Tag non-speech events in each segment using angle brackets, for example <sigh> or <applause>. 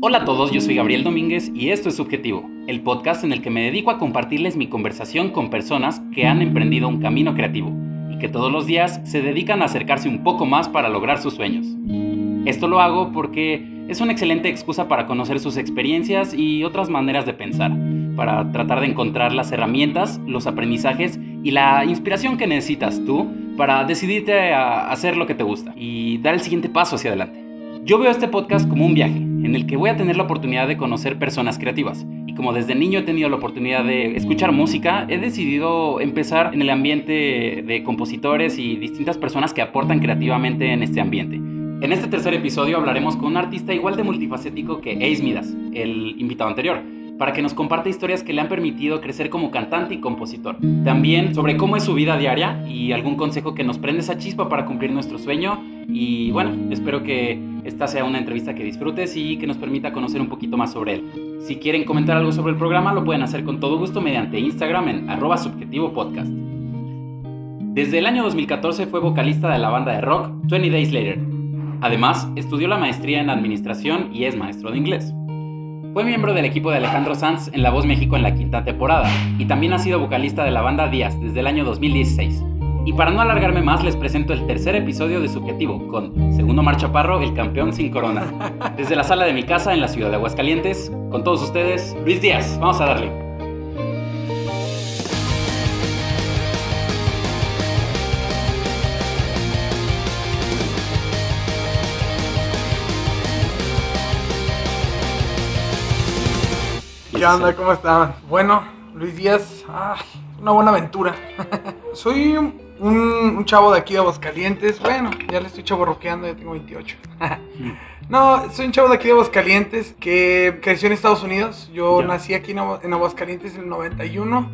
Hola a todos, yo soy Gabriel Domínguez y esto es Subjetivo, el podcast en el que me dedico a compartirles mi conversación con personas que han emprendido un camino creativo y que todos los días se dedican a acercarse un poco más para lograr sus sueños. Esto lo hago porque es una excelente excusa para conocer sus experiencias y otras maneras de pensar, para tratar de encontrar las herramientas, los aprendizajes y la inspiración que necesitas tú para decidirte a hacer lo que te gusta y dar el siguiente paso hacia adelante. Yo veo este podcast como un viaje en el que voy a tener la oportunidad de conocer personas creativas. Y como desde niño he tenido la oportunidad de escuchar música, he decidido empezar en el ambiente de compositores y distintas personas que aportan creativamente en este ambiente. En este tercer episodio hablaremos con un artista igual de multifacético que Ace Midas, el invitado anterior para que nos comparte historias que le han permitido crecer como cantante y compositor. También sobre cómo es su vida diaria y algún consejo que nos prende esa chispa para cumplir nuestro sueño. Y bueno, espero que esta sea una entrevista que disfrutes y que nos permita conocer un poquito más sobre él. Si quieren comentar algo sobre el programa, lo pueden hacer con todo gusto mediante Instagram en arroba subjetivo podcast. Desde el año 2014 fue vocalista de la banda de rock 20 Days Later. Además, estudió la maestría en administración y es maestro de inglés. Fue miembro del equipo de Alejandro Sanz en La Voz México en la quinta temporada y también ha sido vocalista de la banda Díaz desde el año 2016. Y para no alargarme más, les presento el tercer episodio de Subjetivo con Segundo Mar Chaparro, el campeón sin corona. Desde la sala de mi casa en la ciudad de Aguascalientes, con todos ustedes, Luis Díaz. Vamos a darle. ¿Qué onda? ¿Cómo están? Bueno, Luis Díaz, ay, una buena aventura. Soy un, un chavo de aquí de Aguascalientes. Bueno, ya le estoy chaborroqueando, ya tengo 28. <laughs> no, soy un chavo de aquí de Aguascalientes que creció en Estados Unidos. Yo nací aquí en, en Aguascalientes en el 91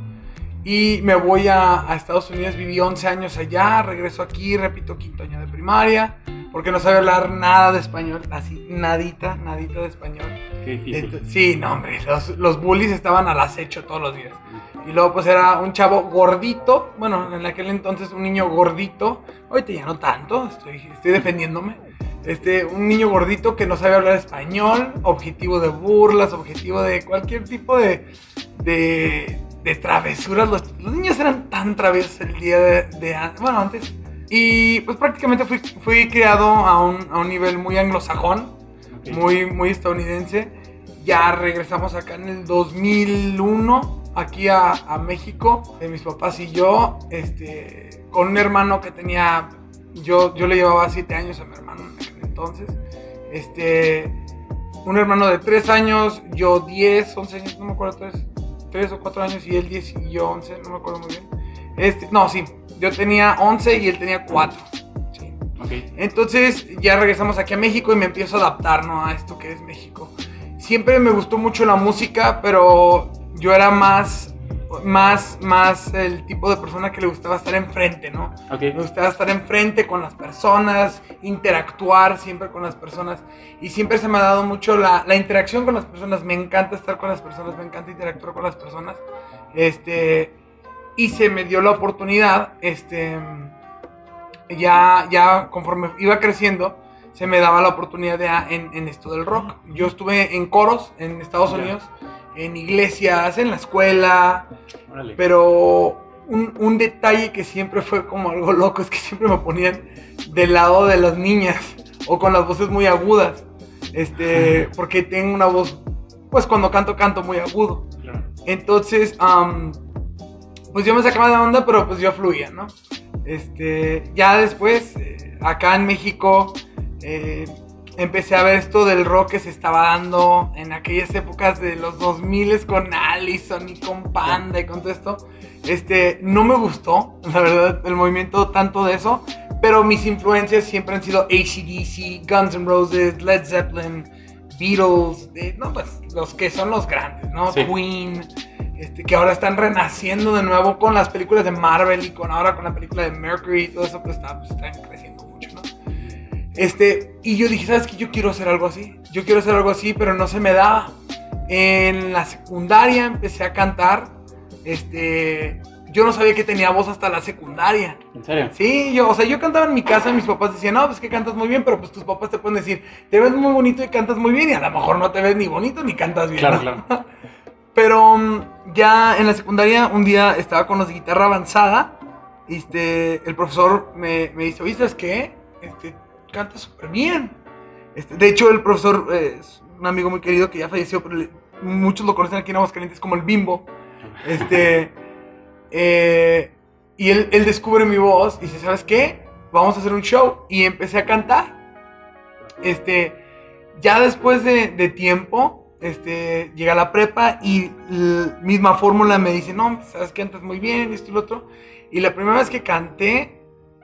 y me voy a, a Estados Unidos. Viví 11 años allá, regreso aquí, repito quinto año de primaria. Porque no sabía hablar nada de español, así, nadita, nadita de español. Qué difícil. Ent- Sí, no, hombre, los, los bullies estaban al acecho todos los días. Y luego, pues era un chavo gordito, bueno, en aquel entonces un niño gordito, ahorita ya no tanto, estoy, estoy defendiéndome. Este, un niño gordito que no sabía hablar español, objetivo de burlas, objetivo de cualquier tipo de, de, de travesuras. Los, los niños eran tan traviesos el día de, de bueno, antes. Y pues prácticamente fui, fui criado a un, a un nivel muy anglosajón Ok. muy, muy estadounidense. Ya regresamos acá en el 2001, aquí a, a México, de mis papás y yo, este, con un hermano que tenía, yo, yo le llevaba 7 años a mi hermano en aquel entonces, este, un hermano de 3 años, yo 10, 11 años, no me acuerdo, 3, 3 o 4 años y él 10 y yo 11, no me acuerdo muy bien. Este, no, sí, yo tenía 11 y él tenía 4. Sí. Ok. Entonces ya regresamos aquí a México y me empiezo a adaptar ¿no? a esto que es México. Siempre me gustó mucho la música, pero yo era más, más, más el tipo de persona que le gustaba estar enfrente, ¿no? Ok. Me gustaba estar enfrente con las personas, interactuar siempre con las personas. Y siempre se me ha dado mucho la, la interacción con las personas. Me encanta estar con las personas, me encanta interactuar con las personas. Este, y se me dio la oportunidad, este, ya, ya conforme iba creciendo, se me daba la oportunidad de, en, en esto del rock. Yo estuve en coros en Estados. Unidos, en iglesias, en la escuela, Órale. pero un, un detalle que siempre fue como algo loco es que siempre me ponían del lado de las niñas o con las voces muy agudas. Este, porque tengo una voz, pues cuando canto, canto muy agudo. Claro. Entonces, pues yo me sacaba de onda, pero pues yo fluía, ¿no? Este, ya después, eh, acá en México, eh, empecé a ver esto del rock que se estaba dando en aquellas épocas de los 2000 con Allison y con Panda y con todo esto. Este, no me gustó, la verdad, el movimiento tanto de eso, pero mis influencias siempre han sido ACDC, Guns N' Roses, Led Zeppelin, Beatles, eh, no, pues los que son los grandes, ¿no? Sí. Queen, este, que ahora están renaciendo de nuevo con las películas de Marvel y con ahora con la película de Mercury y todo eso, pues, está, pues, ¿no? Este, y yo dije, ¿sabes qué? Yo quiero hacer algo así. Yo quiero hacer algo así, pero no se me daba. En la secundaria empecé a cantar. Este, yo no sabía que tenía voz hasta la secundaria. ¿En serio? Sí, yo, o sea, yo cantaba en mi casa y mis papás decían, no, pues que cantas muy bien, pero pues tus papás te pueden decir, te ves muy bonito y cantas muy bien, y a lo mejor no te ves ni bonito ni cantas bien. Claro, ¿no? claro. <laughs> Pero mm, ya en la secundaria, un día estaba con los de guitarra avanzada. Este, el profesor me, me dice, oye, ¿sabes qué? Este, cantas súper bien. Este, de hecho, el profesor eh, es un amigo muy querido que ya falleció, pero le- muchos lo conocen aquí en Aguascalientes como el Bimbo. Este, eh, y él, él descubre mi voz y dice, ¿sabes qué? Vamos a hacer un show. Y empecé a cantar. Este, ya después de, de tiempo, este, llega la prepa y la misma fórmula me dice, no, sabes que cantas muy bien, esto y lo otro. Y la primera vez que canté,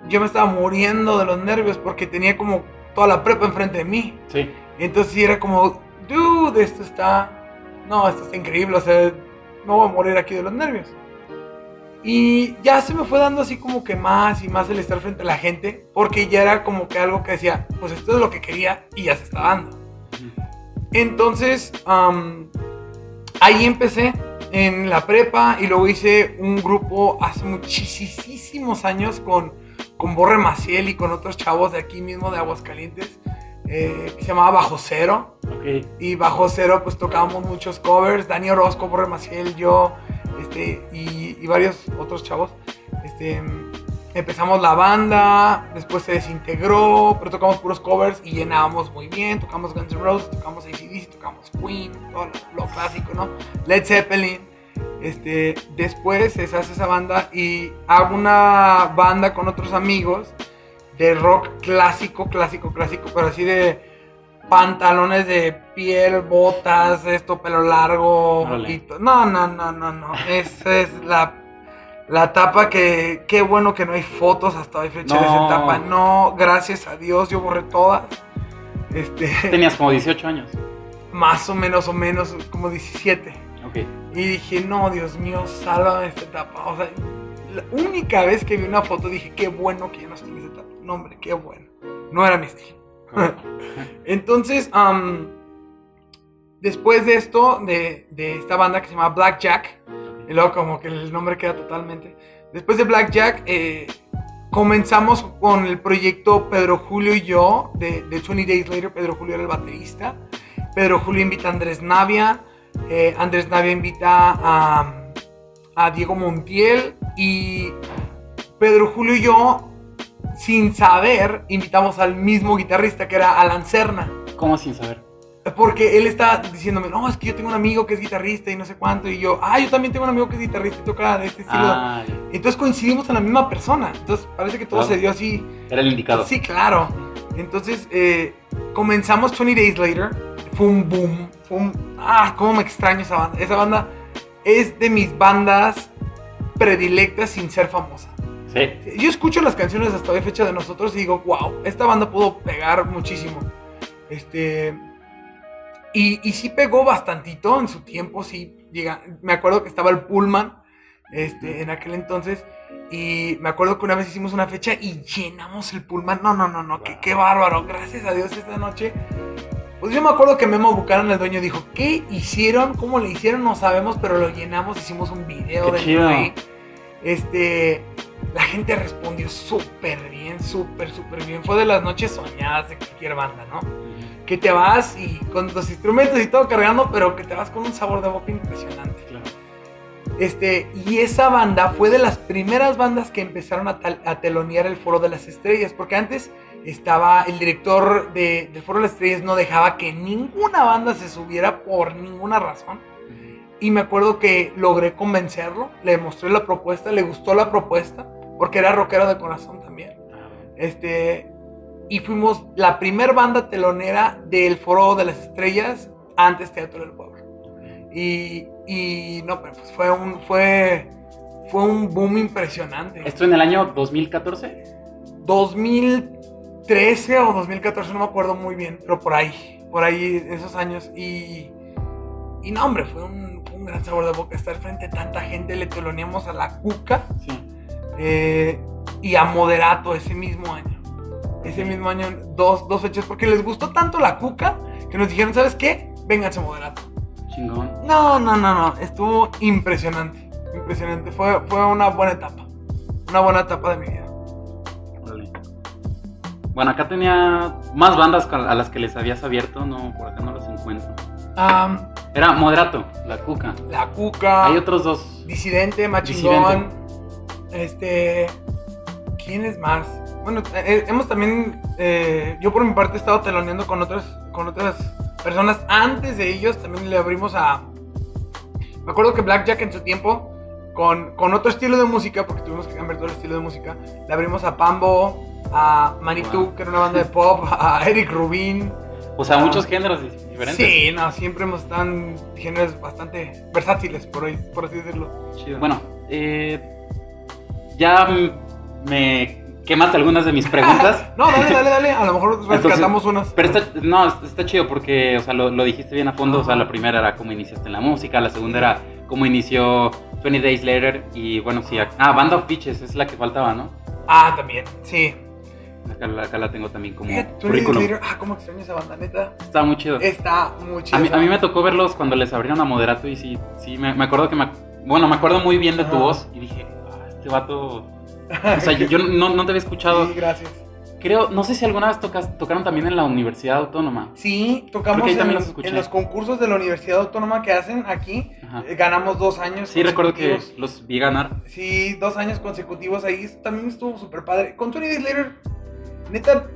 yo me estaba muriendo de los nervios porque tenía como toda la prepa enfrente de mí. Sí. Entonces era como, dude, esto está, no, esto está increíble, o sea, no voy a morir aquí de los nervios. Y ya se me fue dando así como que más y más el estar frente a la gente, porque ya era como que algo que decía, pues esto es lo que quería y ya se está dando. Entonces, ahí empecé en la prepa y luego hice un grupo hace muchísimos años con, con Borre Maciel y con otros chavos de aquí mismo de Aguascalientes, eh, que se llamaba Bajo Cero. Ok. Y bajo cero, pues tocábamos muchos covers. Dani Orozco, Borre Maciel, yo, este, y, y varios otros chavos. Este, empezamos la banda, después se desintegró, pero tocamos puros covers y llenábamos muy bien. Tocamos Guns N' Roses, tocamos ACDC, tocamos Queen, todo lo, lo clásico, ¿no? Led Zeppelin. Este, después se deshace esa banda y hago una banda con otros amigos de rock clásico, clásico, clásico, pero así de pantalones de piel, botas, esto, pelo largo. Y no, no, no, no, no. Esa es la, la etapa que, qué bueno que no hay fotos hasta hoy fecha de esa No. etapa. No, gracias a Dios, yo borré todas. Este, Tenías como 18 años. <laughs> más o menos, o menos, como 17. Y dije, no, Dios mío, sálvame esta etapa. O sea, la única vez que vi una foto dije, qué bueno que ya no estoy en esa etapa. No, hombre, qué bueno. No era mi estilo. <laughs> Entonces, después de esto, de, de esta banda que se llama Blackjack, y luego como que el nombre queda totalmente. Después de Blackjack, eh, comenzamos con el proyecto Pedro Julio y yo, de, de 20 Days Later. Pedro Julio era el baterista. Pedro Julio invita a Andrés Navia. Eh, Andrés Navia invita a, a Diego Montiel. Y Pedro Julio y yo, sin saber, invitamos al mismo guitarrista que era Alan Serna. ¿Cómo sin saber? Porque él está diciéndome, no, es que yo tengo un amigo que es guitarrista y no sé cuánto. Y yo, ah, yo también tengo un amigo que es guitarrista y toca de este estilo. Ah. Entonces coincidimos en la misma persona. Entonces parece que todo Claro. se dio así. era el indicado. Sí, claro. Entonces eh, comenzamos 20 Days Later. Fue un boom. Fue un... Ah, cómo me extraño esa banda. Esa banda es de mis bandas predilectas sin ser famosa. Sí. Yo escucho las canciones hasta hoy fecha de nosotros y digo, wow, esta banda pudo pegar muchísimo. Este. Y, y sí pegó bastantito en su tiempo, sí. Llega, me acuerdo que estaba el Pullman este, en aquel entonces. Y me acuerdo que una vez hicimos una fecha y llenamos el Pullman. No, no, no, no, qué, qué bárbaro. Gracias a Dios esta noche. Pues yo me acuerdo que Memo Buchanan, el dueño, dijo, ¿qué hicieron? ¿Cómo le hicieron? No sabemos, pero lo llenamos, hicimos un video Qué de chido. ahí. Este, la gente respondió súper bien, súper, súper bien. Fue de las noches soñadas de cualquier banda, ¿no? Que te vas y con los instrumentos y todo cargando, pero que te vas con un sabor de boca impresionante. Claro. Este, y esa banda fue de las primeras bandas que empezaron a, tal- a telonear el Foro de las Estrellas, porque antes estaba el director de- del Foro de las Estrellas, no dejaba que ninguna banda se subiera por ninguna razón. Y me acuerdo que logré convencerlo, le mostré la propuesta, le gustó la propuesta, porque era rockero de corazón también. Este, y fuimos la primer banda telonera del Foro de las Estrellas, antes Teatro del Pueblo. Y, y no, pero pues fue un, fue, fue un boom impresionante. ¿Esto en el año 2014? 2013 o 2014, no me acuerdo muy bien, pero por ahí, por ahí, esos años. Y, y no, hombre, fue un, gran sabor de boca estar frente a tanta gente. Le teloneamos a la Cuca Sí. eh, y a Moderato ese mismo año. Ese mismo año, dos, dos fechas, porque les gustó tanto la Cuca que nos dijeron, ¿sabes qué? Vénganse a Moderato. Chingón. No, no, no, no, estuvo impresionante. impresionante. Fue, fue una buena etapa. Una buena etapa de mi vida. Bueno, acá tenía más bandas a las que les habías abierto, no, por acá no las encuentro. Am, Era Moderato, La Cuca. la Cuca. Hay otros dos. Disidente, Machingón. Este. ¿Quién es más? Bueno, eh, hemos también. eh, yo por mi parte he estado teloneando con otras, con otras personas. Antes de ellos también le abrimos a. Me acuerdo que Blackjack en su tiempo, con, con otro estilo de música, porque tuvimos que cambiar todo el estilo de música, le abrimos a Pambo, a Manitou, Wow. que era una banda de pop, <laughs> a Eric Rubin. O sea, Ah. muchos géneros di- diferentes. Sí, no, siempre hemos estado en géneros bastante versátiles, por, hoy, por así decirlo. Chido. Bueno, eh, ya me quemaste algunas de mis preguntas. <laughs> No, dale, dale, dale. A lo mejor rescatamos unas. Pero está, no, está chido porque, o sea, lo, lo dijiste bien a fondo. O sea, la primera era cómo iniciaste en la música, la segunda era cómo inició 20 Days Later. Y bueno, sí, ah, Band of Bitches es la que faltaba, ¿no? Ah, también, sí. Acá, la- acá la tengo también como Twenty currículum. Days Later, Ah, cómo extraño esa banda, neta. Está muy chido. Está muy chido. A mí, a mí me tocó verlos cuando les abrieron a Moderato y sí, sí, me, me acuerdo que me... Bueno, me acuerdo muy bien de tu Ajá. voz y dije, ah, este vato... O sea, yo, yo no, no te había escuchado. Sí, gracias. Creo, no sé si alguna vez tocas, tocaron también en la Universidad Autónoma. Sí, tocamos ahí en, también los escuché. en los concursos de la Universidad Autónoma que hacen aquí. Ajá. Eh, Ganamos dos años. Sí, recuerdo que los vi ganar. Sí, dos años consecutivos ahí. También estuvo súper padre. Con Twenty Days Later, neta,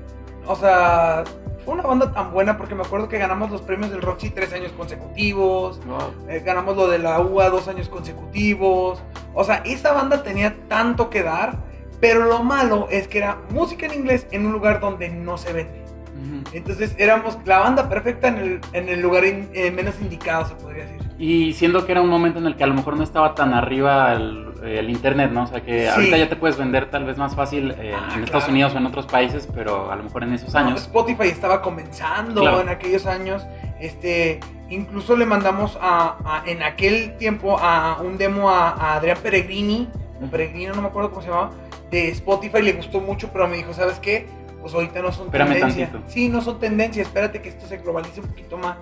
o sea, fue una banda tan buena porque me acuerdo que ganamos los premios del Roxy tres años consecutivos. Eh, ganamos lo de la UA dos años consecutivos. O sea, esa banda tenía tanto que dar, pero lo malo es que era música en inglés en un lugar donde no se vende. Ujú. Entonces éramos la banda perfecta en el, en el lugar in- eh, menos indicado, se podría decir. Y siendo que era un momento en el que a lo mejor no estaba tan arriba el, el internet, ¿no? O sea que Sí. ahorita ya te puedes vender tal vez más fácil eh, Ah, en Estados claro. Unidos o en otros países, pero a lo mejor en esos años. Spotify estaba comenzando Claro. en aquellos años. Este, incluso le mandamos a, a- en aquel tiempo a un demo a, a Adrián Peregrini, o Peregrino, no me acuerdo cómo se llamaba, de Spotify, le gustó mucho, pero me dijo, ¿sabes qué? Pues ahorita no son Espérame tendencia. tantito. Sí, no son tendencia, espérate que esto se globalice un poquito más.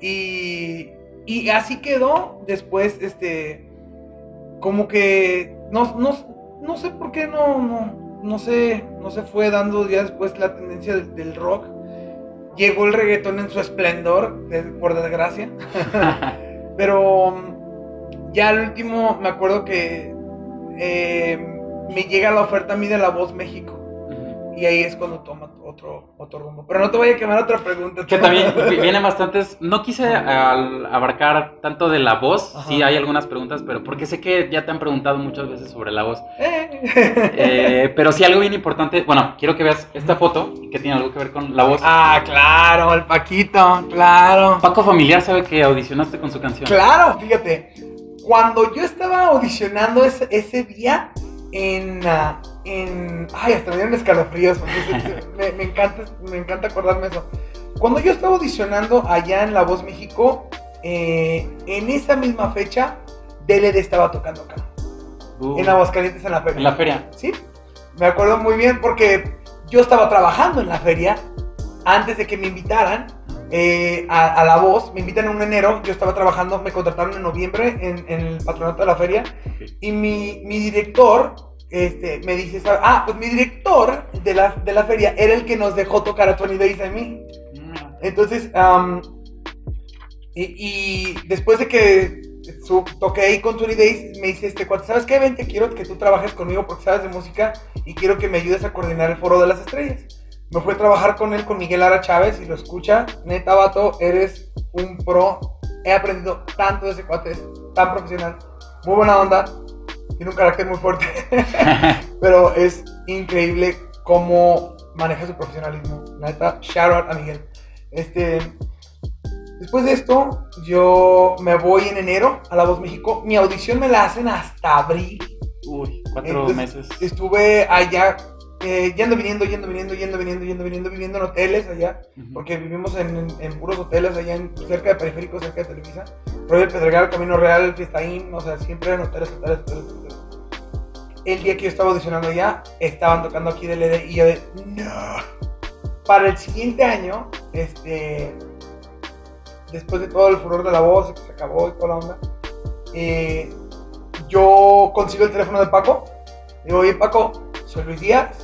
Y, y así quedó. Después, este, como que, no, no, no sé por qué no, no, no sé, no se fue dando ya después la tendencia del, del rock. Llegó el reggaetón en su esplendor, por desgracia. <laughs> Pero ya al último me acuerdo que eh, me llega la oferta a mí de La Voz México. Y ahí es cuando toma otro, otro rumbo. Pero no te vaya a quemar otra pregunta. Que también <laughs> vi- vienen bastantes. No quise al- abarcar tanto de la voz. Ajá. Sí, hay algunas preguntas, pero porque sé que ya te han preguntado muchas veces sobre la voz. Eh. Eh, pero sí, algo bien importante. Bueno, quiero que veas esta foto que tiene algo que ver con la voz. ah, claro, el Paquito, claro. Paco Familiar sabe que audicionaste con su canción. Claro, fíjate. Cuando yo estaba audicionando ese, ese día en, ah, en... Ay, hasta me dieron escalofríos. <laughs> me encanta, me encanta acordarme eso. Cuando yo estaba audicionando allá en La Voz México, eh, en esa misma fecha, DLD estaba tocando acá. Uh, En Aguascalientes, en la feria. en la feria. Sí, me acuerdo muy bien porque yo estaba trabajando en la feria antes de que me invitaran eh, a, a La Voz. Me invitan en un enero, yo estaba trabajando, me contrataron en noviembre en, en el patronato de la feria. Ok. Y mi, mi director este, me dice, ah, pues mi director de la, de la feria era el que nos dejó tocar a Tony Days a mí. Mm, Entonces, am, y, y después de que su, toqué ahí con Tony Days, me dice este ¿sabes qué? Vente, quiero que tú trabajes conmigo porque sabes de música y quiero que me ayudes a coordinar el foro de las estrellas. Me fui a trabajar con él, con Miguel Ara Chávez, y lo escucha. Neta, vato, eres un pro. He aprendido tanto de ese cuate, es tan profesional. Muy buena onda. Tiene un carácter muy fuerte. <laughs> <laughs> Pero es increíble cómo maneja su profesionalismo. Neta, shout out a Miguel. Este, después de esto, yo me voy en enero a La Voz México. Mi audición me la hacen hasta abril. Uy, cuatro Entonces, meses. Estuve allá, eh, yendo, viniendo, yendo, viniendo, yendo, viniendo, yendo, viniendo, viviendo en hoteles allá. Porque vivimos en, en- en puros hoteles allá en, cerca de Periférico, cerca de Televisa. Royal Pedregal, Camino Real, Fiestaín, o sea, siempre en hoteles, hoteles, hoteles, hoteles. El día que yo estaba audicionando allá, estaban tocando aquí DLD y yo de, no. Para el siguiente año, este, después de todo el furor de la voz, que se acabó y toda la onda, eh, yo consigo el teléfono de Paco. Digo, oye, Paco, soy Luis Díaz.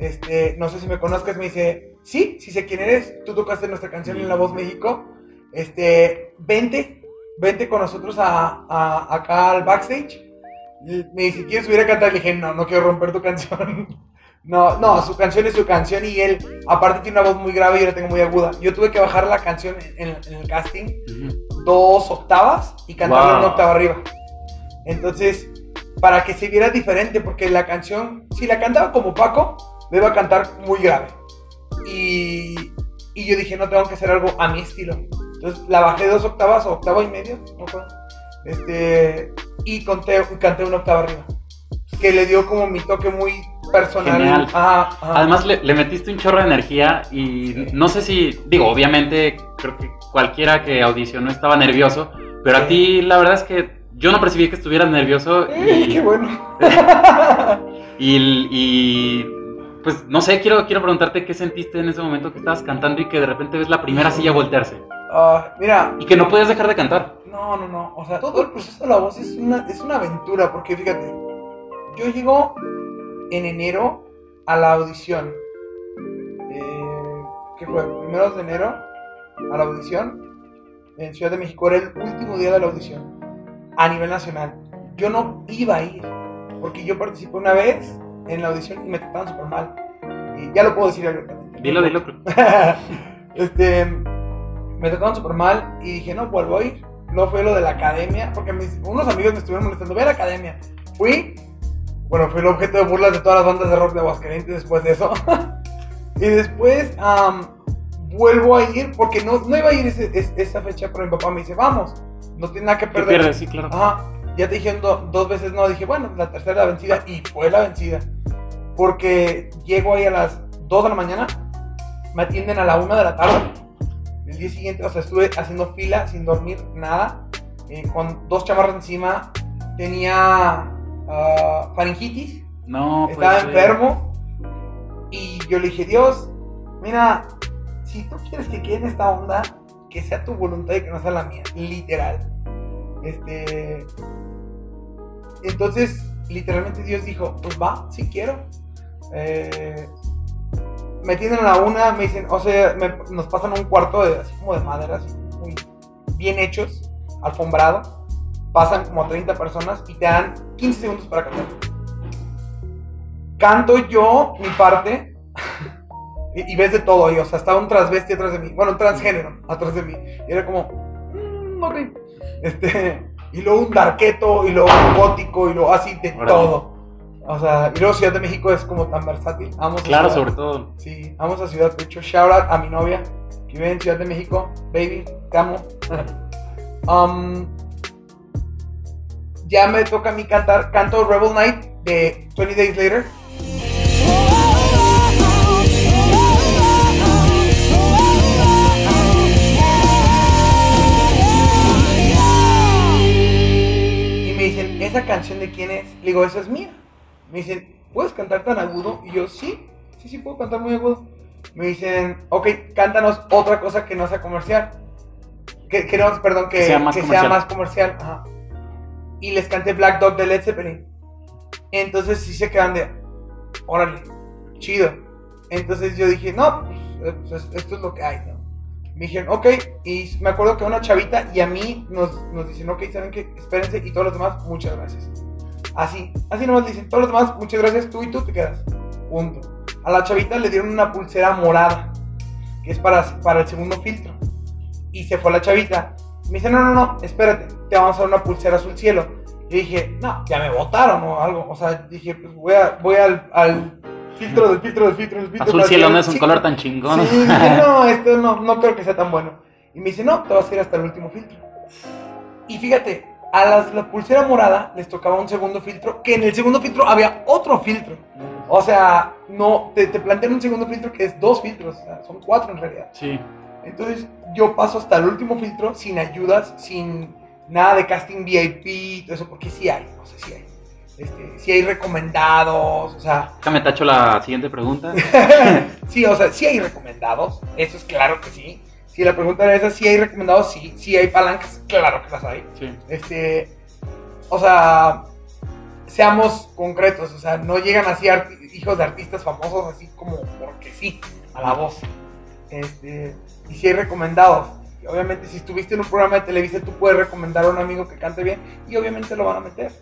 Este, no sé si me conozcas. Me dice, sí, sí sé quién eres. Tú tocaste nuestra canción en La Voz México. Este, vente, vente con nosotros a, a- acá al backstage. Y Me dice, ¿quieres subir a cantar? Le dije, no, no quiero romper tu canción. <laughs> No, no, su canción es su canción y él, aparte, tiene una voz muy grave y yo la tengo muy aguda. Yo tuve que bajar la canción en, en el casting dos octavas y cantarla Wow. una octava arriba. Entonces, para que se viera diferente, porque la canción, si la cantaba como Paco, le iba a cantar muy grave. Y, y yo dije, no, tengo que hacer algo a mi estilo. Entonces, la bajé dos octavas o octava y medio, no me acuerdo. Este, y conté, canté una octava arriba. Que le dio como mi toque muy personal. Ajá, ajá. Además le, le metiste un chorro de energía y Sí. no sé si, digo, obviamente creo que cualquiera que audicionó estaba nervioso, pero a ti la verdad es que yo no percibí que estuvieras nervioso Eh, y, qué bueno. <laughs> y, y, pues no sé, quiero, quiero preguntarte qué sentiste en ese momento que estabas cantando y que de repente ves la primera silla voltearse Ah, mira, y que no puedes dejar de cantar. No, no, no. O sea, todo el proceso de la voz es una, es una aventura. Porque fíjate, yo llego en enero a la audición. Eh, ¿Qué fue? Primeros de enero a la audición en Ciudad de México. Era el último día de la audición a nivel nacional. Yo no iba a ir porque yo participé una vez en la audición y me trataban súper mal. Y ya lo puedo decir abiertamente. Dilo, dilo. <laughs> este, me trataron súper mal y dije, no, vuelvo a ir. Luego fue lo de la academia, porque mis, unos amigos me estuvieron molestando, ve a la academia. Fui, bueno, fui el objeto de burlas de todas las bandas de rock de Aguascalientes después de eso. <laughs> y después vuelvo a ir, porque no, no iba a ir ese- es- esa fecha, pero mi papá me dice, vamos, no tiene nada que ¿Qué perder. pierdes? Sí, claro. Ajá, ya te dijeron do- dos veces no, dije, bueno, la tercera la vencida y fue la vencida. Porque llego ahí a las 2 de la mañana, me atienden a la 1 de la tarde. El día siguiente, o sea, estuve haciendo fila sin dormir nada, eh, con dos chamarras encima, tenía ah, faringitis, No, pues. estaba enfermo y yo le dije, Dios, mira, si tú quieres que quede en esta onda, que sea tu voluntad y que no sea la mía, literal. Este, entonces, literalmente Dios dijo, pues va, si quiero. Eh, me tienen a la una, me dicen, o sea, me- nos pasan un cuarto de, así como de madera, así, muy bien hechos, alfombrado. Pasan como 30 personas y te dan 15 segundos para cantar. Canto yo mi parte <laughs> y, y ves de todo ahí, o sea, estaba un transvesti atrás de mí, bueno, un transgénero atrás de mí, y era como, mm, ok, este, y luego un darqueto, y luego un gótico, y luego así de todo, o sea, y luego Ciudad de México es como tan versátil, vamos Claro, sobre todo. Sí, vamos a Ciudad, de hecho, shout out a mi novia que vive en Ciudad de México, baby, te amo. <laughs> Um, ya me toca a mí cantar, canto Rebel Night de 20 Days Later. Y me dicen, ¿esa canción de quién es? Le digo, esa es mía. Me dicen, ¿puedes cantar tan agudo? Y yo, sí, sí, sí, puedo cantar muy agudo. Me dicen, ok, cántanos otra cosa que no sea comercial. Que, que no, perdón, que, Que sea más que comercial. sea más comercial. Ajá. Y les canté Black Dog de Led Zeppelin. Entonces sí se quedan de, órale, chido. Entonces yo dije, no, pues, eh, pues, esto es lo que hay, ¿no? Me dijeron, ok, y me acuerdo que una chavita y a mí nos, nos dicen, ok, ¿saben qué? Espérense, y todos los demás, muchas gracias. Así, así nomás dicen, todos los demás, muchas gracias, tú y tú te quedas. Punto. A la chavita le dieron una pulsera morada, que es para, para el segundo filtro. Y se fue la chavita. Me dice, no, no, no, espérate, te vamos a dar una pulsera azul cielo. Y dije, no, ya me votaron o algo. O sea, dije, pues voy, a, voy al, al filtro del filtro del filtro del filtro. Azul cielo no es un color tan chingón. Sí, dije, no, <laughs> esto no, no creo que sea tan bueno. Y me dice, no, te vas a ir hasta el último filtro. Y fíjate, a las, la pulsera morada les tocaba un segundo filtro, que en el segundo filtro había otro filtro. O sea, no, te, te plantean un segundo filtro que es dos filtros, o sea, son cuatro en realidad. Sí. Entonces yo paso hasta el último filtro sin ayudas, sin nada de casting VIP y todo eso, porque sí hay, o sea, sí hay. Este, sí hay recomendados, o sea, Déjame tacho la siguiente pregunta. <laughs> sí, o sea, sí hay recomendados, eso es claro que sí. Si la pregunta era esa, sí hay recomendados, sí, sí hay palancas, claro que las hay. Sí. Este, o sea, seamos concretos, o sea, no llegan así hijos de artistas famosos así como porque sí, a la voz. Este, y si hay recomendados. Y obviamente si estuviste en un programa de televisión tú puedes recomendar a un amigo que cante bien y obviamente lo van a meter.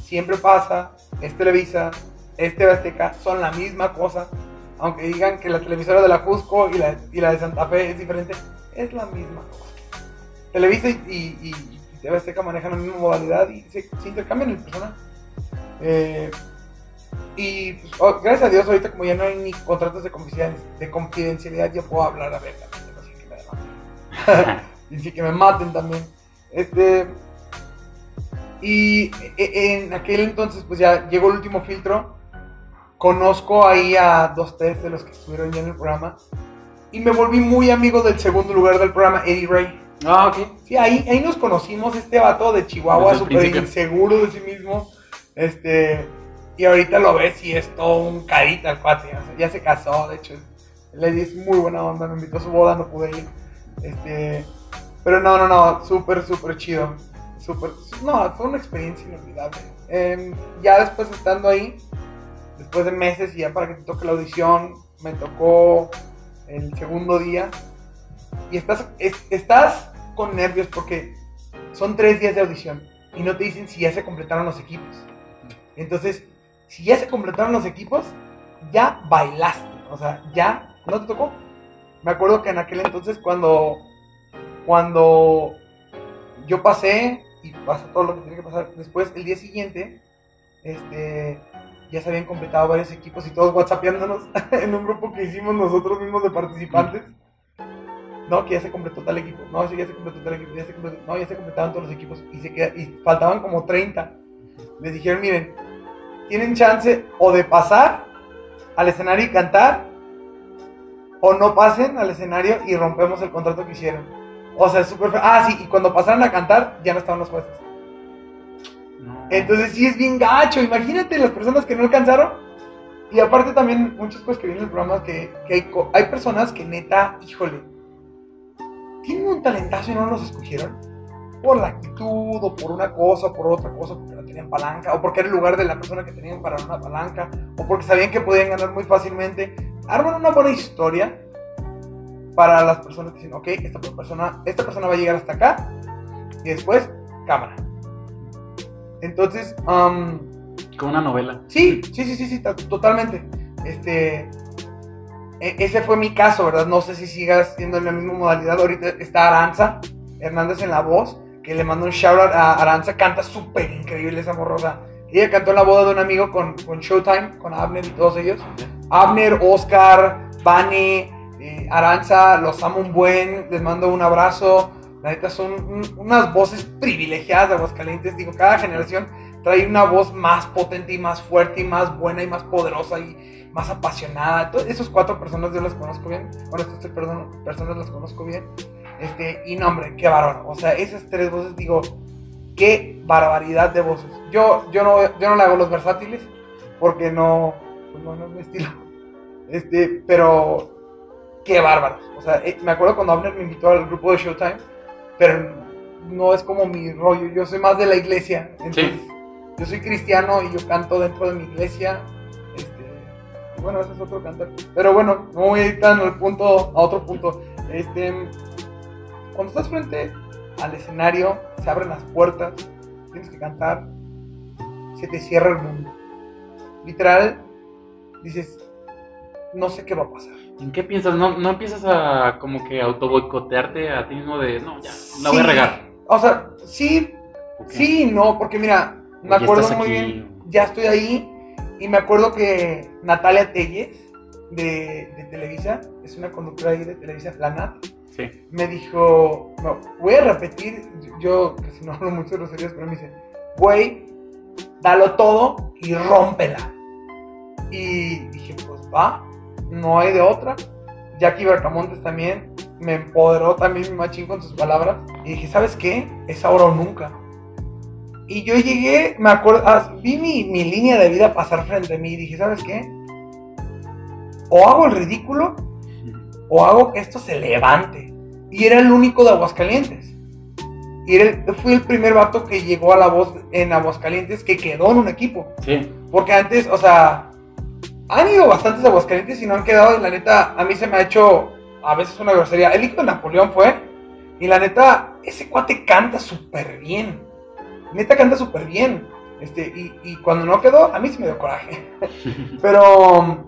Siempre pasa, es Televisa, es TV Azteca, son la misma cosa. Aunque digan que la televisora de la Cusco y la, y la de Santa Fe es diferente, es la misma cosa. Televisa y, y, y TV Azteca manejan la misma modalidad y se, se intercambian el personal. Eh, y pues, oh, gracias a Dios, ahorita como ya no hay ni contratos de confidencialidad, de confidencialidad yo puedo hablar abiertamente, sé que me demanden. <laughs> y sí que me maten también. Este. Y e- en aquel entonces, pues ya llegó el último filtro. Conozco ahí a dos, tres de los que estuvieron ya en el programa. Y me volví muy amigo del segundo lugar del programa, Eddie Ray. Ah, ok. Sí, ahí, ahí nos conocimos, este vato de Chihuahua, súper inseguro de sí mismo. Este, y ahorita lo ves y es todo un carita el cuate. o sea, ya se casó, de hecho. Le es muy buena onda, me invitó a su boda, no pude ir. Este, pero no, no, no, súper, súper chido. Súper, no, fue una experiencia inolvidable. Em, ya después estando ahí, después de meses y ya para que te toque la audición, me tocó el segundo día. Y estás, es- estás con nervios porque son tres días de audición y no te dicen si ya se completaron los equipos. Entonces, si ya se completaron los equipos, ya bailaste. O sea, ya no te tocó. Me acuerdo que en aquel entonces cuando, cuando yo pasé y pasó todo lo que tenía que pasar, después el día siguiente, este, ya se habían completado varios equipos y todos whatsappeándonos <laughs> en un grupo que hicimos nosotros mismos de participantes. No, que ya se completó tal equipo. No, sí, ya se completó tal equipo. Ya se completó, no, ya se completaron todos los equipos. Y, se queda, y faltaban como 30. Les dijeron, miren, tienen chance o de pasar al escenario y cantar, o no pasen al escenario y rompemos el contrato que hicieron. O sea, es súper. Ah, sí, y cuando pasaron a cantar, ya no estaban los jueces. Entonces sí es bien gacho. Imagínate las personas que no alcanzaron. Y aparte también muchas cosas que vienen en el programa que, hay personas que neta, híjole, tienen un talentazo y no los escogieron. Por la actitud, o por una cosa, o por otra cosa, porque no tenían palanca, o porque era el lugar de la persona que tenían para una palanca, o porque sabían que podían ganar muy fácilmente. Arman una buena historia para las personas que dicen, ok, esta persona, esta persona va a llegar hasta acá, y después, cámara. Entonces, um, Como una novela. Sí, sí, sí, sí, sí, to- totalmente. Este, e- ese fue mi caso, ¿verdad? No sé si sigas siendo en la misma modalidad. Ahorita está Aranza Hernández en la voz, que le mando un shout out a Aranza, canta súper increíble esa morrosa. Ella cantó en la boda de un amigo con, con Showtime, con Abner y todos ellos. Abner, Oscar, Vane, eh, Aranza, los amo un buen, les mando un abrazo. La neta son un- unas voces privilegiadas de Aguascalientes. Digo, cada generación trae una voz más potente y más fuerte y más buena y más poderosa y más apasionada. Todas esas cuatro personas yo las conozco bien. Bueno, estas tres personas las conozco bien. Este, y no, hombre, qué varón. O sea, esas tres voces, digo, qué barbaridad de voces. Yo, yo, no, yo no le hago los versátiles porque no, pues no, no es mi estilo. Este, pero qué bárbaros. O sea, eh, me acuerdo cuando Abner me invitó al grupo de Showtime, pero no es como mi rollo. Yo soy más de la iglesia. Entonces, yo soy cristiano y yo canto dentro de mi iglesia. Este, y bueno, ese es otro cantar. Pero bueno, no voy a ir tan al punto, a otro punto. Este, cuando estás frente al escenario, se abren las puertas, tienes que cantar, se te cierra el mundo. Literal, dices, no sé qué va a pasar. ¿En qué piensas? ¿No, no empiezas a como que autoboicotearte a ti mismo de, no, ya, la voy a regar? O sea, sí, ¿O qué? sí, y no, porque mira, me Ya acuerdo muy bien, ya estoy ahí y me acuerdo que Natalia Telles de, de Televisa, es una conductora ahí de Televisa Planat, Sí. me dijo, no, voy a repetir, yo casi no <laughs> hablo mucho de groserías, pero me dice, güey, dalo todo y rómpela. Y dije, pues va, no hay de otra. Jackie Bercamontes también me empoderó también mi machín con sus palabras. Y dije, ¿sabes qué? Es ahora o nunca. Y yo llegué, me acuerdo, ah, vi mi, mi línea de vida pasar frente a mí y dije, ¿sabes qué? O hago el ridículo o hago que esto se levante. Y era el único de Aguascalientes. Y era el- fui el primer vato que llegó a la voz en Aguascalientes que quedó en un equipo. Sí. Porque antes, o sea, han ido bastantes a Aguascalientes y no han quedado. Y la neta, a mí se me ha hecho a veces una grosería. El hijo de Napoleón fue. Y la neta, ese cuate canta súper bien. Neta canta súper bien. Este, y, y cuando no quedó, a mí se me dio coraje. <laughs> Pero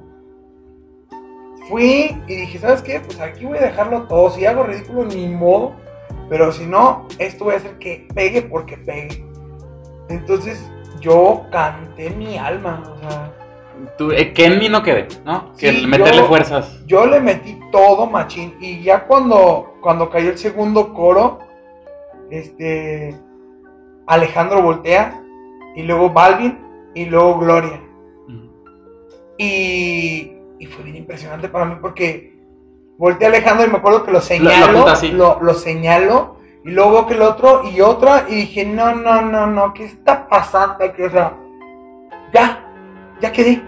fui y dije, ¿sabes qué? Pues aquí voy a dejarlo todo. Si hago ridículo, ni modo. Pero si no, esto voy a hacer que pegue porque pegue. Entonces yo canté mi alma. O sea, Tú, eh, mí no quede, ¿no? Que Sí, meterle yo- fuerzas. yo le metí todo machín. Y ya cuando, cuando cayó el segundo coro, este Alejandro voltea. Y luego Balvin. Y luego Gloria. Y, y fue bien impresionante para mí porque volteé a Alejandro y me acuerdo que lo señalo, lo, lo señalo, y luego veo que el otro y otra, y dije, no, no, no, no, ¿qué está pasando? Que, o sea, ya, ya quedé.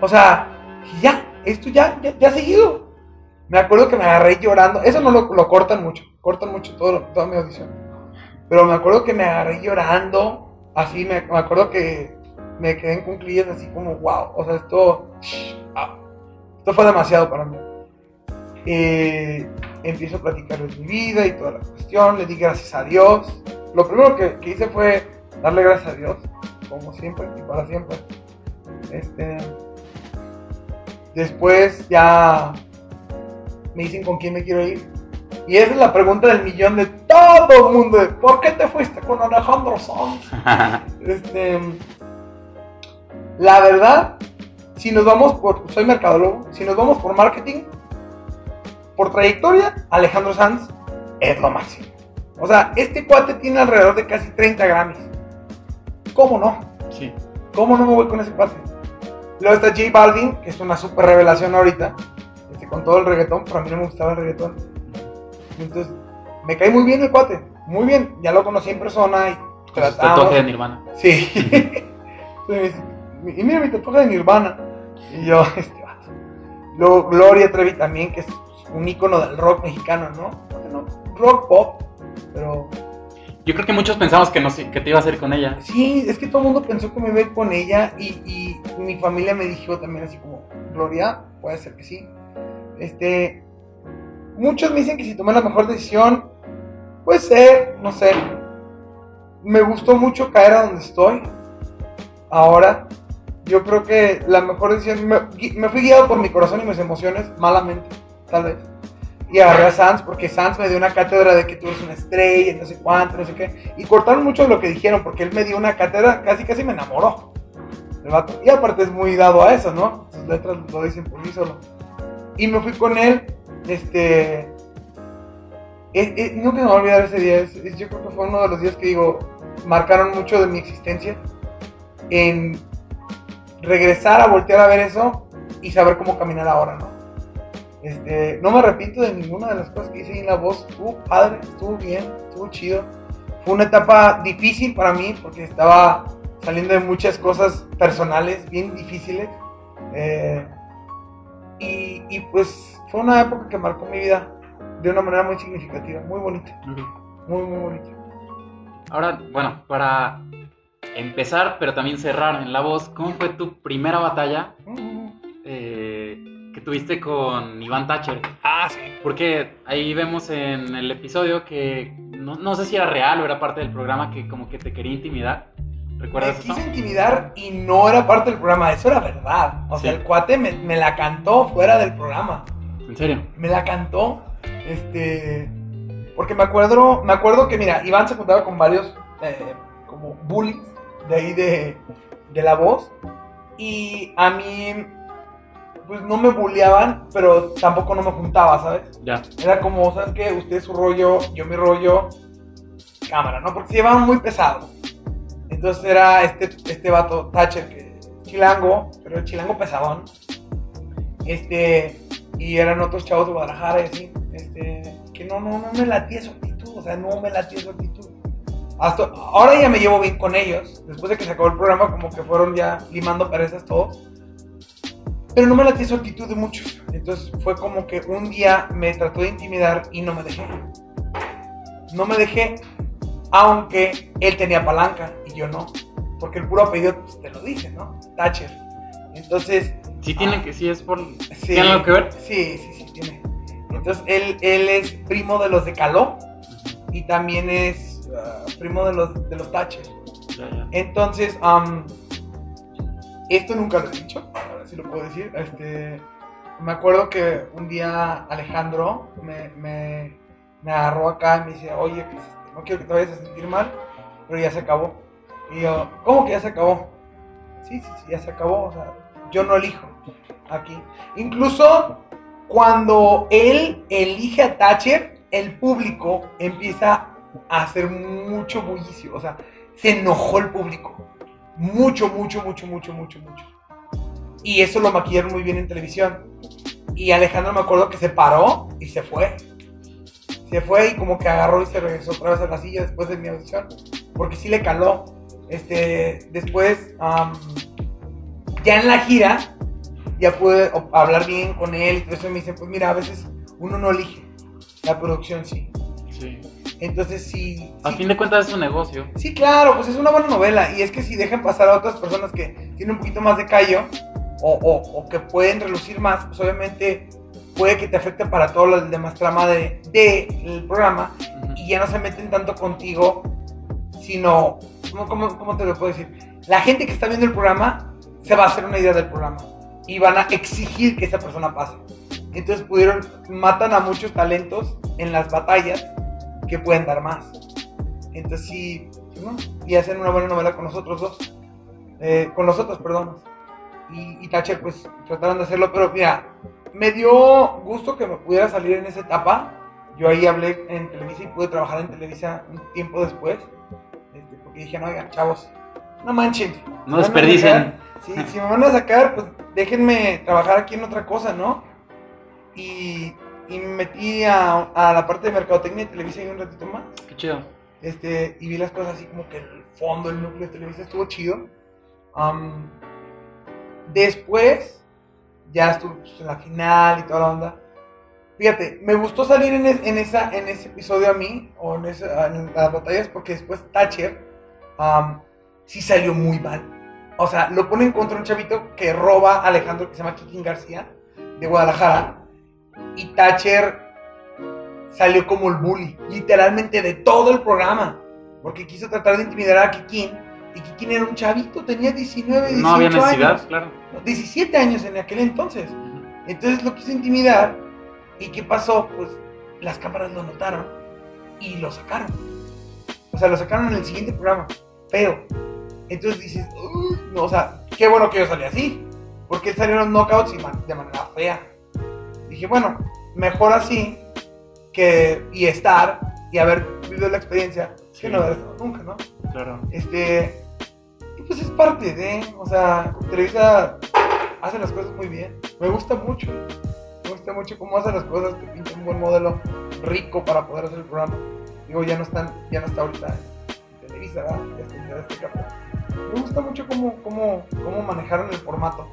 O sea, ya, esto ya, ya, ya seguido. Me acuerdo que me agarré llorando, eso no lo, lo cortan mucho, cortan mucho todo, toda mi audición. Pero me acuerdo que me agarré llorando, así, me, me acuerdo que me quedé en cunclillas así como, wow, o sea, esto, ah, esto fue demasiado para mí. Eh, empiezo a platicar de mi vida y toda la cuestión, le di gracias a Dios. Lo primero que hice fue darle gracias a Dios, como siempre y para siempre. Este, después ya me dicen con quién me quiero ir. Y esa es la pregunta del millón de todo el mundo. de, ¿Por qué te fuiste con Alejandro Sanz? <laughs> Este, la verdad, si nos vamos por, soy mercadólogo, si nos vamos por marketing, por trayectoria, Alejandro Sanz es lo máximo. O sea, este cuate tiene alrededor de casi 30 Grammys. ¿Cómo no? sí. ¿Cómo no me voy con ese cuate? Luego está J Balvin, que es una super revelación ahorita, este, con todo el reggaetón, pero a mí no me gustaba el reggaetón. Entonces, me cae muy bien el cuate, muy bien. Ya lo conocí en persona y Con tratamos. de Nirvana. Sí. <laughs> Y mira mi tatuaje de Nirvana. Y yo, <laughs> este vato. Luego Gloria Trevi también, que es un ícono del rock mexicano, ¿no? Bueno, rock pop, pero Yo creo que muchos pensamos que, no, que te ibas a ir con ella. sí, es que todo el mundo pensó que me iba a ir con ella y, mi familia me dijo también así como, Gloria, puede ser que sí. Este, muchos me dicen que si tomé la mejor decisión, puede ser, no sé. Me gustó mucho caer a donde estoy. Ahora, yo creo que la mejor decisión, me, me fui guiado por mi corazón y mis emociones, malamente, tal vez. Y agarré a Sans porque Sans me dio una cátedra de que tú eres una estrella, no sé cuánto, no sé qué. Y cortaron mucho de lo que dijeron porque él me dio una cátedra, casi casi me enamoró. El vato. Y aparte es muy dado a eso, ¿no? Sus letras lo dicen por sí solo. Y me fui con él, este... eh, eh, nunca me voy a olvidar ese día. es- es- yo creo que fue uno de los días que digo, marcaron mucho de mi existencia. En regresar a voltear a ver eso y saber cómo caminar ahora, ¿no? Este, no me arrepiento de ninguna de las cosas que hice ahí en la voz. Estuvo padre, estuvo bien, estuvo chido. Fue una etapa difícil para mí porque estaba saliendo de muchas cosas personales bien difíciles. Eh, y, y, pues fue una época que marcó mi vida de una manera muy significativa, muy bonita, muy, muy bonita. Ahora, bueno, para empezar, pero también cerrar en la voz, ¿cómo fue tu primera batalla eh, que tuviste con Iván Thatcher? Ah, sí. Porque ahí vemos en el episodio que no, no sé si era real o era parte del programa que como que te quería intimidar. Me ¿Recuerdas eso? quise intimidar y no era parte del programa, eso era verdad. O sea, el cuate me, me la cantó fuera del programa. ¿En serio? me la cantó. Este. Porque me acuerdo, me acuerdo que, mira, Iván se juntaba con varios eh, como bullies de ahí de, de la voz. Y a mí, pues no me bulleaban, pero tampoco no me juntaba, ¿sabes? Ya. Era como, ¿sabes qué? Usted su rollo, yo mi rollo, cámara, ¿no? Porque se llevaban muy pesado. Entonces era este, este vato, Thatcher, que chilango, pero el chilango pesadón. Este, y eran otros chavos de Guadalajara y así, este, que no, no, no me latía su actitud, o sea, no me latía su actitud. Hasta, ahora ya me llevo bien con ellos, después de que se acabó el programa, como que fueron ya limando perezas todos. Pero no me latía su actitud de muchos. Entonces fue como que un día me trató de intimidar y no me dejé. No me dejé. Aunque él tenía palanca y yo no. Porque el puro apellido pues, te lo dice, ¿no? Thatcher. Entonces. Sí, tiene que, sí, es por. Sí, ¿Tiene algo que ver? Sí, sí, sí, tiene. Entonces, él, él es primo de los de Caló y también es ah, primo de los, de los Thatcher. Ya, ya. Entonces, esto nunca lo he dicho, ahora sí lo puedo decir. Este, me acuerdo que un día Alejandro me agarró acá y me dice, oye, pues, este, no quiero que te vayas a sentir mal, pero ya se acabó. Y yo, ¿cómo que ya se acabó? Sí, sí, sí, ya se acabó. O sea, yo no elijo aquí. Incluso cuando él elige a Thatcher, el público empieza a hacer mucho bullicio. O sea, se enojó el público. Mucho, mucho, mucho, mucho, mucho, mucho. Y eso lo maquillaron muy bien en televisión. Y Alejandro me acuerdo que se paró y se fue. Se fue y como que agarró y se regresó otra vez a la silla después de mi audición. Porque sí le caló. Este, después, am, ya en la gira, ya pude hablar bien con él y eso. Me dice, pues mira, a veces uno no elige. La producción sí. Sí. Entonces sí. A sí- fin de cuentas es un negocio. Sí, claro, pues es una buena novela. Y es que si dejan pasar a otras personas que tienen un poquito más de callo o, o- o que pueden relucir más, pues obviamente puede que te afecte para todo el demás trama de, de el programa Ujú. y ya no se meten tanto contigo, sino, ¿cómo, cómo, cómo te lo puedo decir? La gente que está viendo el programa se va a hacer una idea del programa y van a exigir que esa persona pase. Entonces pudieron, matan a muchos talentos en las batallas que pueden dar más. Entonces sí, ¿no? y hacen una buena novela con nosotros dos, eh, con nosotros, perdón. Y, y Thatcher pues trataron de hacerlo, pero mira, me dio gusto que me pudiera salir en esa etapa. Yo ahí hablé en Televisa y pude trabajar en Televisa un tiempo después. este, porque dije, no, oigan, chavos, no manchen. No Sí, si me van a sacar, pues déjenme trabajar aquí en otra cosa, ¿no? Y, y me metí a, a la parte de mercadotecnia de Televisa y un ratito más. Qué chido. Este, y vi las cosas así como que el fondo, el núcleo de Televisa estuvo chido. Am, después, ya estuve pues, en la final y toda la onda. Fíjate, me gustó salir en, es- en esa, en ese episodio a mí, o en, esa- en las batallas, porque después Thatcher am, sí salió muy mal. O sea, lo ponen contra un chavito que roba a Alejandro, que se llama Kikín García, de Guadalajara. Y Thatcher salió como el bully, literalmente de todo el programa. Porque quiso tratar de intimidar a Kikín. Y Kikín era un chavito, tenía 19, 18 No había necesidad, años. claro. No, 17 años en aquel entonces. Entonces lo quiso intimidar. ¿Y qué pasó? Pues las cámaras lo notaron y lo sacaron. O sea, lo sacaron en el siguiente programa. Feo. Entonces dices, "Uy, no, o sea, qué bueno que yo salí así. Porque los knockouts y de manera fea. Dije, bueno, mejor así que y estar y haber vivido la experiencia Sí. que no haber estado nunca, ¿no? Claro. Este. Y pues es parte de. O sea, Televisa hace las cosas muy bien. Me gusta mucho. Me gusta mucho cómo hace las cosas. Te pinta un buen modelo rico para poder hacer el programa. Digo, ya no están, ya no está ahorita en Televisa, ¿verdad? Ya está pero Me gusta mucho cómo, cómo, cómo manejaron el formato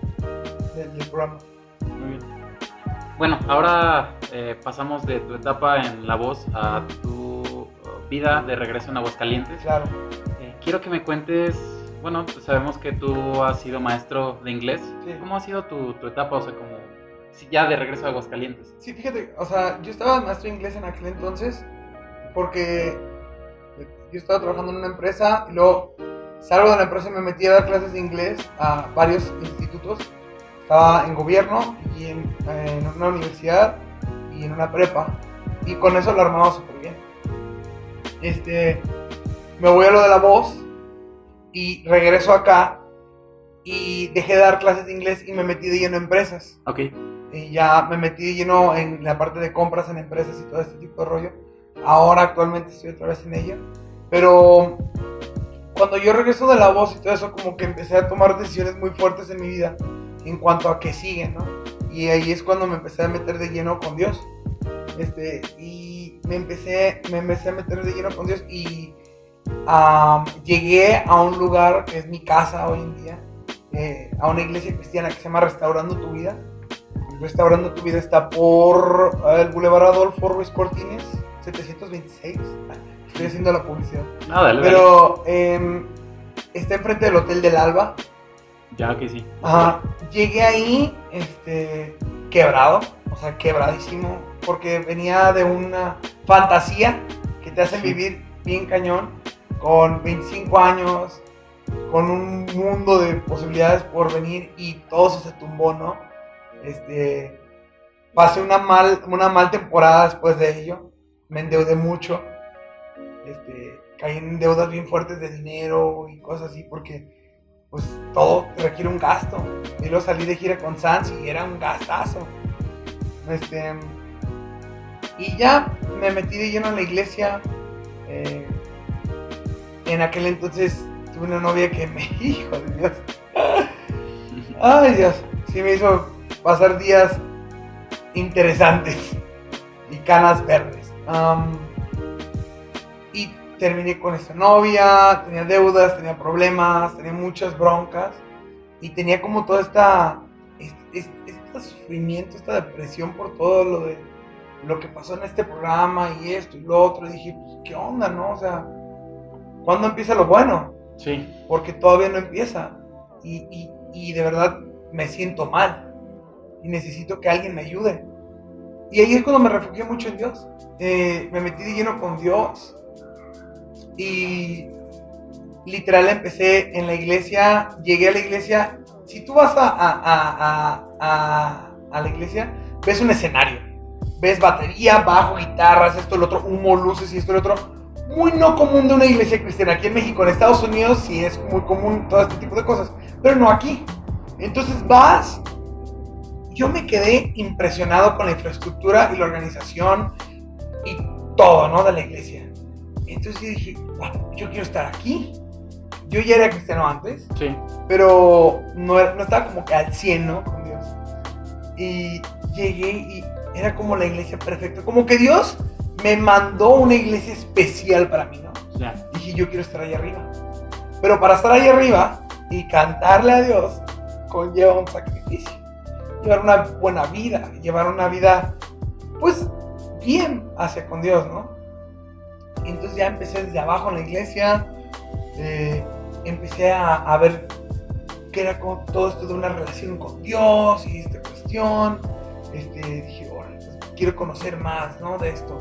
del, del programa. Muy bien. Bueno, ahora eh, pasamos de tu etapa en La Voz a tu vida de regreso en Aguascalientes. Claro. Eh, quiero que me cuentes, bueno, pues sabemos que tú has sido maestro de inglés. Sí. ¿Cómo ha sido tu, tu etapa, o sea, como si ya de regreso a Aguascalientes? Sí, fíjate, o sea, yo estaba maestro de inglés en aquel entonces porque yo estaba trabajando en una empresa y luego salgo de la empresa y me metí a dar clases de inglés a varios institutos. Estaba en gobierno y en, en una universidad y en una prepa y con eso lo armaba súper bien. Este, me voy a lo de la voz y regreso acá y dejé de dar clases de inglés y me metí de lleno a empresas Ok. y ya me metí de lleno en la parte de compras en empresas y todo este tipo de rollo. Ahora actualmente estoy otra vez en ella. Pero cuando yo regreso de la voz y todo eso, como que empecé a tomar decisiones muy fuertes en mi vida en cuanto a qué sigue, ¿no? Y ahí es cuando me empecé a meter de lleno con Dios. Este, y me empecé, me empecé a meter de lleno con Dios y llegué a un lugar que es mi casa hoy en día, eh, a una iglesia cristiana que se llama Restaurando tu Vida. Restaurando tu Vida está por eh, el Boulevard Adolfo Ruiz Cortines, 726. estoy haciendo la publicidad. No, dale, Pero em, está enfrente del Hotel del Alba. Ya que sí. Ajá. Llegué ahí, este, quebrado, o sea, quebradísimo, porque venía de una fantasía que te hace Sí. vivir bien cañón, con 25 años, con un mundo de posibilidades por venir y todo eso se tumbó, ¿no? Este, pasé una mal, una mal temporada después de ello, me endeudé mucho, este, caí en deudas bien fuertes de dinero y cosas así, porque pues todo requiere un gasto. Y luego salí de gira con Sans y era un gastazo. Este, y ya me metí de lleno en la iglesia. eh, en aquel entonces tuve una novia que me, <laughs> hijo de Dios. Ay Dios, sí me hizo pasar días interesantes y canas verdes. Terminé con esta novia, tenía deudas, tenía problemas, tenía muchas broncas y tenía como toda esta, este, este- este sufrimiento, esta depresión por todo lo de lo que pasó en este programa y esto y lo otro. Y dije, pues, ¿qué onda, no? O sea, ¿cuándo empieza lo bueno? Sí. porque todavía no empieza. Y, y- y de verdad me siento mal. Y necesito que alguien me ayude. Y ahí es cuando me refugié mucho en Dios. Eh, me metí de lleno con Dios. Y literal empecé en la iglesia. Llegué a la iglesia. Si tú vas a, a- a- a- la iglesia, ves un escenario. Ves batería, bajo, guitarras, esto, lo otro, humo, luces y esto, lo otro muy no común de una iglesia cristiana. Aquí en México, en Estados Unidos, sí es muy común todo este tipo de cosas, pero no aquí. Entonces vas. Yo me quedé impresionado con la infraestructura y la organización y todo, ¿no? De la iglesia. Entonces dije, "Wow, yo quiero estar aquí. Yo ya era cristiano antes, Sí. pero no, no estaba como que al 100, ¿no? Con Dios. Y llegué y era como la iglesia perfecta. Como que Dios me mandó una iglesia especial para mí, ¿no? Dije, yo quiero estar ahí arriba. Pero para estar ahí arriba y cantarle a Dios, conlleva un sacrificio. Llevar una buena vida, llevar una vida, pues, bien hacia con Dios, ¿no? Y entonces ya empecé desde abajo en la iglesia, eh, empecé a, a ver que era con todo esto de una relación con Dios y esta cuestión. Este, dije, "Órale, pues, quiero conocer más, ¿no? De esto.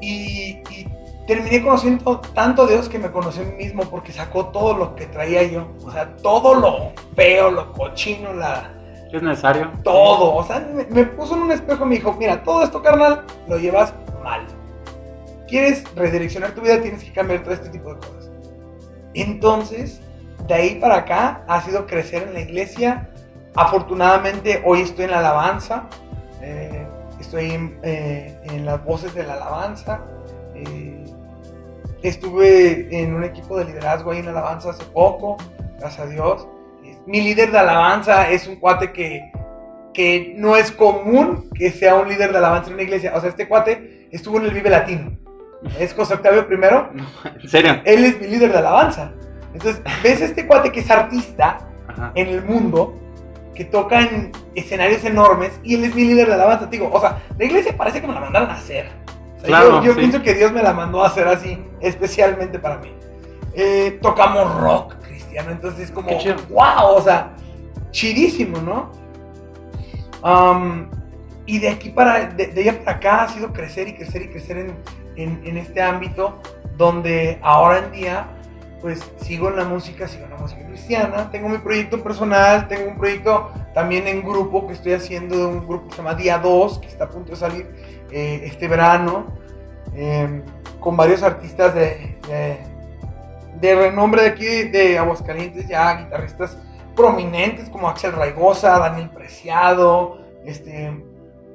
Y, y terminé conociendo tanto a Dios que me conocí a mí mismo porque sacó todo lo que traía yo. O sea, todo lo feo, lo cochino, la, ¿Es necesario? todo. O sea, me, me puso en un espejo y me dijo, mira, todo esto, carnal, lo llevas mal. Quieres redireccionar tu vida, tienes que cambiar todo este tipo de cosas. Entonces, de ahí para acá ha sido crecer en la iglesia. Afortunadamente, hoy estoy en la alabanza. eh, estoy en, eh, en las voces de la alabanza. eh, estuve en un equipo de liderazgo ahí en la alabanza hace poco, gracias a Dios. Mi líder de alabanza es un cuate que, que no es común que sea un líder de alabanza en una iglesia. O sea, este cuate estuvo en el Vive Latino. Es José Octavio primero. No, <laughs> ¿En serio? Él es mi líder de alabanza. Entonces, ves a este cuate que es artista Ajá. en el mundo, que toca en escenarios enormes, y él es mi líder de alabanza. Te Digo, o sea, la iglesia parece que me la mandaron a hacer. O sea, Claro, yo yo sí. pienso que Dios me la mandó a hacer así, especialmente para mí. Eh, tocamos rock cristiano, entonces es como, wow, o sea, chidísimo, ¿no? Am, y de aquí para, de, de allá para acá ha sido crecer y crecer y crecer en, en, este ámbito donde ahora en día pues sigo en la música, sigo en la música cristiana, tengo mi proyecto personal, tengo un proyecto también en grupo que estoy haciendo un grupo que se llama Día 2, que está a punto de salir eh, este verano, eh, con varios artistas de, de, de renombre de aquí de Aguascalientes, ya guitarristas prominentes como Axel Raigosa, Daniel Preciado, este,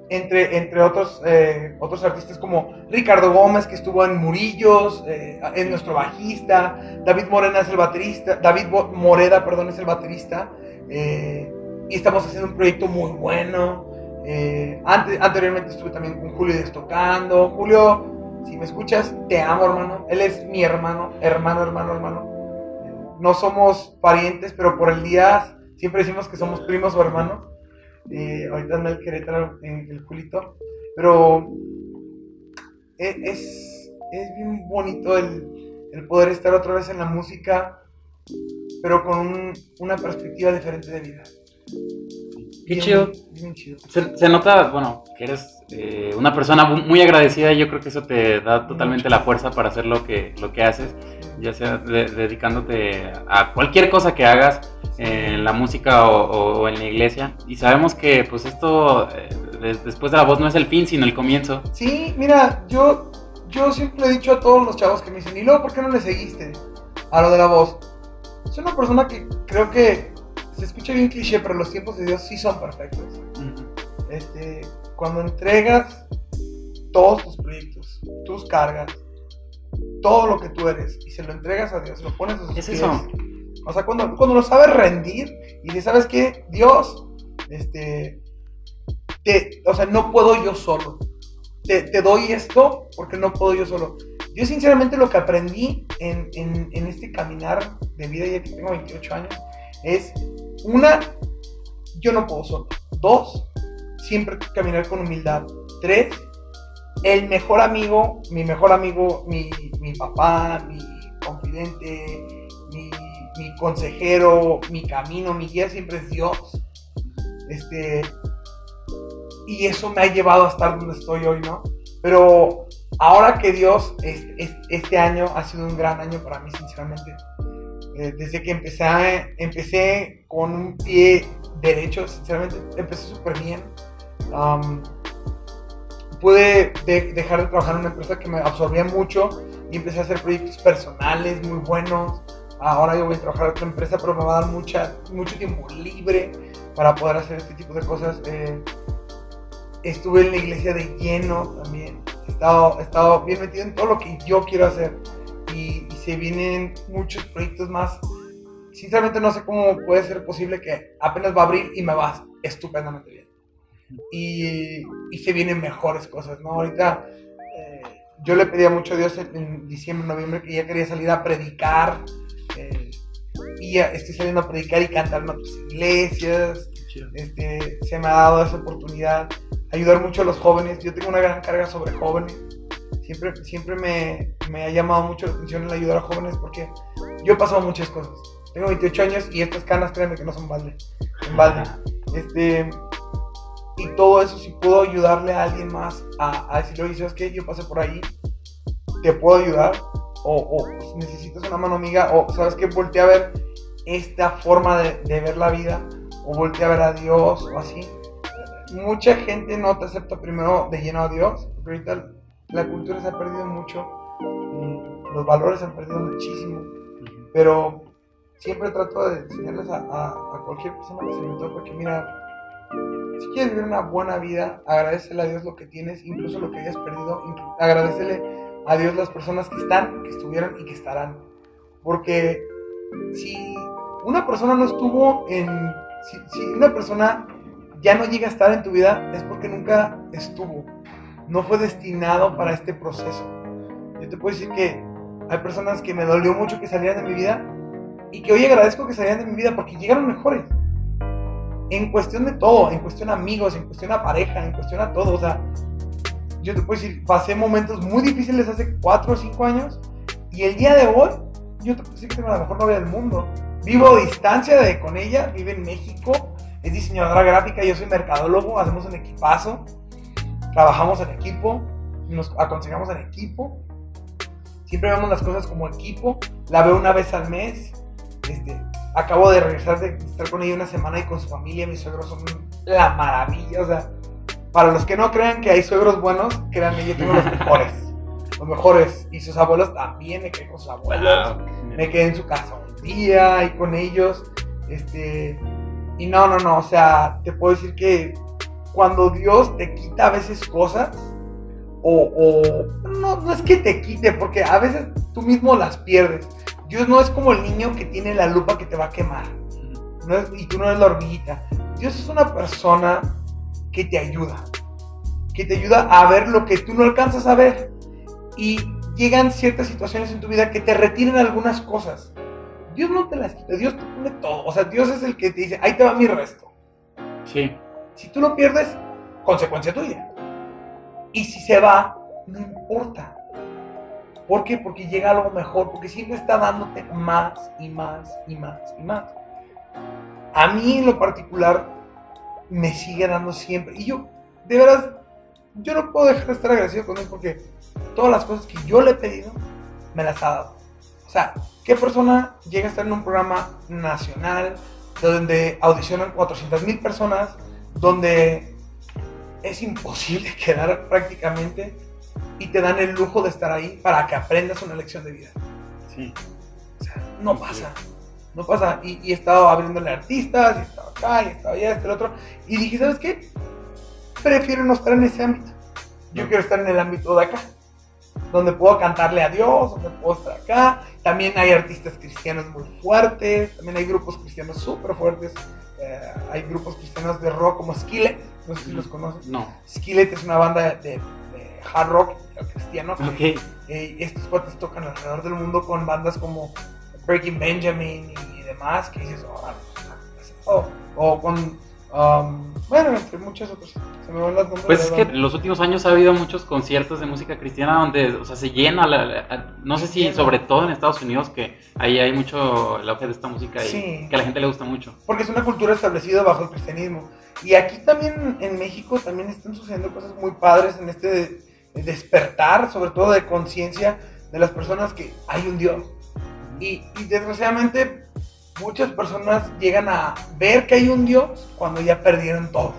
entre, otros, eh, otros artistas como Ricardo Gómez, que estuvo en Murillos, eh, es nuestro bajista, David Morena es el baterista, David Moreda, perdón, es el baterista, eh, y estamos haciendo un proyecto muy bueno. Eh, ante- anteriormente estuve también con Julio Díaz tocando. Julio, si me escuchas, te amo, hermano. Él es mi hermano, hermano, hermano, hermano. No somos parientes, pero por el día siempre decimos que somos primos o hermanos. Eh, ahorita anda el Querétaro en el culito. Pero e- es, es bien bonito el, el poder estar otra vez en la música, pero con un- una perspectiva diferente de vida. Qué Bien- chido. bien chido. Se, se nota, bueno, que eres eh, una persona mu- muy agradecida y yo creo que eso te da totalmente la fuerza para hacer lo que, lo que haces, ya sea de- dedicándote a cualquier cosa que hagas en la música o, o- o en la iglesia. Y sabemos que pues esto eh, de- después de la voz no es el fin, sino el comienzo. Sí, mira, yo, yo siempre he dicho a todos los chavos que me dicen, ¿y luego por qué no le seguiste a lo de la voz? Soy una persona que creo que se escucha bien cliché, pero los tiempos de Dios sí son perfectos. Este, cuando entregas todos tus proyectos, tus cargas, todo lo que tú eres, y se lo entregas a Dios, lo pones a sus Es pies. eso. O sea, cuando, cuando lo sabes rendir y dices, ¿sabes qué? Dios, este, te, o sea, no puedo yo solo. Te, te doy esto porque no puedo yo solo. Yo sinceramente lo que aprendí en, en- en este caminar de vida, ya que tengo 28 años, es, una, yo no puedo solo. Dos, siempre caminar con humildad. Tres, el mejor amigo, mi mejor amigo, mi, mi papá, mi confidente, mi, consejero, mi camino, mi guía siempre es Dios. Este, y eso me ha llevado a estar donde estoy hoy, ¿no? Pero ahora que Dios, es- es- este año ha sido un gran año para mí, sinceramente. Eh, desde que empecé, empecé con un pie derecho, sinceramente, empecé súper bien. Pude de- dejar de trabajar en una empresa que me absorbía mucho y empecé a hacer proyectos personales muy buenos. Ahora yo voy a trabajar en otra empresa, pero me va a dar mucha, mucho tiempo libre para poder hacer este tipo de cosas. Eh, estuve en la iglesia de lleno también. He estado, he estado bien metido en todo lo que yo quiero hacer. Y, y se vienen muchos proyectos más. Sinceramente no sé cómo puede ser posible que apenas va a abrir y me va estupendamente bien. Y, y se vienen mejores cosas, ¿no? Ahorita eh, yo le pedía mucho a Dios en, en diciembre, noviembre que ya quería salir a predicar. Eh, y ya estoy saliendo a predicar y cantar en otras iglesias este, se me ha dado esa oportunidad, ayudar mucho a los jóvenes. Yo tengo una gran carga sobre jóvenes. Siempre, siempre me, me ha llamado mucho la atención el ayudar a jóvenes porque yo he pasado muchas cosas. Tengo 28 años y estas canas, créanme que no son balde. En balde. Este, y todo eso, si puedo ayudarle a alguien más a, a decirle, oye, ¿sabes qué? Yo pasé por ahí, te puedo ayudar. O, o si necesitas una mano amiga, o ¿sabes qué? Voltea a ver esta forma de, de ver la vida o voltea a ver a Dios o así. Mucha gente no te acepta primero de lleno a Dios, porque ahorita la cultura se ha perdido mucho, los valores se han perdido muchísimo, pero siempre trato de enseñarles a, a- a cualquier persona que se me toque que mira, si quieres vivir una buena vida, agradecele a Dios lo que tienes, incluso lo que hayas perdido, agradecele a Dios las personas que están, que estuvieron y que estarán, porque si una persona no estuvo en si, si una persona ya no llega a estar en tu vida es porque nunca estuvo. No fue destinado para este proceso. Yo te puedo decir que hay personas que me dolió mucho que salieran de mi vida y que hoy agradezco que salieran de mi vida porque llegaron mejores. En cuestión de todo, en cuestión a amigos, en cuestión a pareja, en cuestión a todo. O sea, yo te puedo decir, pasé momentos muy difíciles hace 4 o 5 años y el día de hoy, yo te puedo decir que tengo la mejor novia del mundo. Vivo a distancia de, con ella, vive en México, es diseñadora gráfica, yo soy mercadólogo, hacemos un equipazo, trabajamos en equipo, nos aconsejamos en equipo, siempre vemos las cosas como equipo, la veo una vez al mes, este, acabo de regresar de estar con ella una semana y con su familia, mis suegros son la maravilla, o sea, para los que no crean que hay suegros buenos, créanme, yo tengo los <laughs> mejores, los mejores, y sus abuelos también, me quedé con sus abuelos. Me quedé en su casa un día y con ellos, este, y no, no, no, o sea, te puedo decir que cuando Dios te quita a veces cosas, o, o no, no es que te quite, porque a veces tú mismo las pierdes. Dios no es como el niño que tiene la lupa que te va a quemar, no es- y tú no eres la hormiguita. Dios es una persona que te ayuda, que te ayuda a ver lo que tú no alcanzas a ver. Y llegan ciertas situaciones en tu vida que te retiran algunas cosas. Dios no te las quita, Dios te pone todo. O sea, Dios es el que te dice, ahí te va mi resto. Sí. Si tú lo pierdes, consecuencia tuya. Y si se va, no importa. ¿Por qué? Porque llega algo mejor, porque siempre está dándote más y más y más y más. A mí en lo particular me sigue dando siempre. Y yo, de verdad, yo no puedo dejar de estar agradecido con él porque todas las cosas que yo le he pedido, me las ha dado. O sea, ¿qué persona llega a estar en un programa nacional donde audicionan 400 mil personas, donde es imposible <laughs> quedar prácticamente y te dan el lujo de estar ahí para que aprendas una lección de vida? Sí. O sea, no pasa. No pasa. Y, y he estado abriéndole artistas, y he estado acá, y he estado allá, este, el otro. Y dije, ¿sabes qué? Prefiero no estar en ese ámbito. Yo quiero estar en el ámbito de acá. Donde puedo cantarle a Dios, donde puedo estar acá. También hay artistas cristianos muy fuertes. También hay grupos cristianos súper fuertes. Eh, hay grupos cristianos de rock como Skillet. No sé si los conoces. No. Skillet es una banda de, de hard rock cristiano. que, Ok. eh, estos cuates tocan alrededor del mundo con bandas como Breaking Benjamin y demás, que dices, "Órale, o, con, um, bueno, entre muchos otros, se me van los nombres. Pues es que en los últimos años ha habido muchos conciertos de música cristiana donde, o sea, se llena, la, la- no sé si sobre todo en Estados Unidos, que ahí hay mucho el auge de esta música y Sí. que a la gente le gusta mucho. Porque es una cultura establecida bajo el cristianismo. Y aquí también en México también están sucediendo cosas muy padres en este de- de despertar, sobre todo de conciencia de las personas que hay un Dios. Y, y desgraciadamente muchas personas llegan a ver que hay un Dios cuando ya perdieron todo.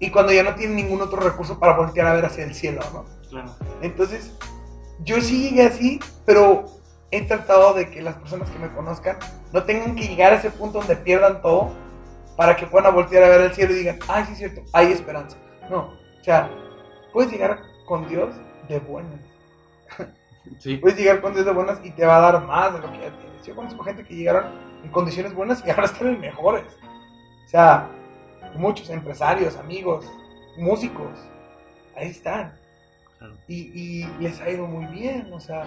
Y cuando ya no tienen ningún otro recurso para voltear a ver hacia el cielo, ¿no? Claro. Entonces, yo sí llegué así, pero he tratado de que las personas que me conozcan no tengan que llegar a ese punto donde pierdan todo para que puedan voltear a ver el cielo y digan, ay, sí es cierto, hay esperanza. No, o sea, puedes llegar con Dios de buenas. Sí. <laughs> Puedes llegar con Dios de buenas y te va a dar más de lo que ya tienes. Yo conozco gente que llegaron en condiciones buenas y <laughs> ahora están en mejores. O sea, muchos empresarios, amigos, músicos, ahí están. Claro. Y, y les ha ido muy bien. O sea,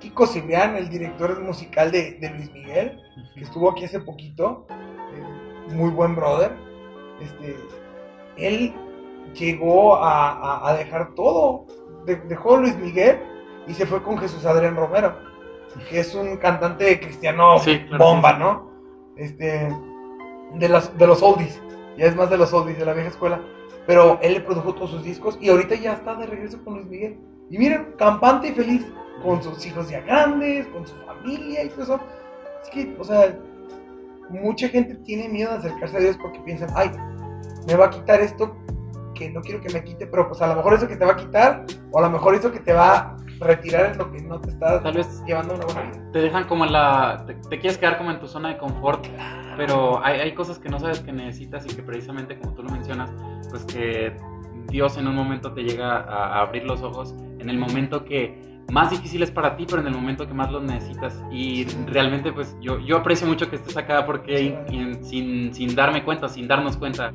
Kiko Cibrián, el director musical de, de Luis Miguel, que estuvo aquí hace poquito, eh, muy buen brother, este, él llegó a, a- a dejar todo. De- dejó Luis Miguel y se fue con Jesús Adrián Romero, que es un cantante cristiano Sí, claro, bomba, sí. ¿no? Este, de, las, de los oldies, ya es más de los oldies, de la vieja escuela. Pero él le produjo todos sus discos y ahorita ya está de regreso con Luis Miguel. Y miren, campante y feliz, con sus hijos ya grandes, con su familia y todo eso. Es que, o sea, mucha gente tiene miedo de acercarse a Dios porque piensan, ay, me va a quitar esto que no quiero que me quite, pero pues a lo mejor eso que te va a quitar, o a lo mejor eso que te va a retirar es lo que no te está Tal vez llevando una buena vida. te dejan como en la... Te, te quieres quedar como en tu zona de confort, pero hay, hay cosas que no sabes que necesitas y que precisamente como tú lo mencionas, pues que Dios en un momento te llega a, a abrir los ojos en el momento que más difícil es para ti, pero en el momento que más los necesitas. Y realmente pues yo, yo aprecio mucho que estés acá porque y- y sin, sin darme cuenta, sin darnos cuenta,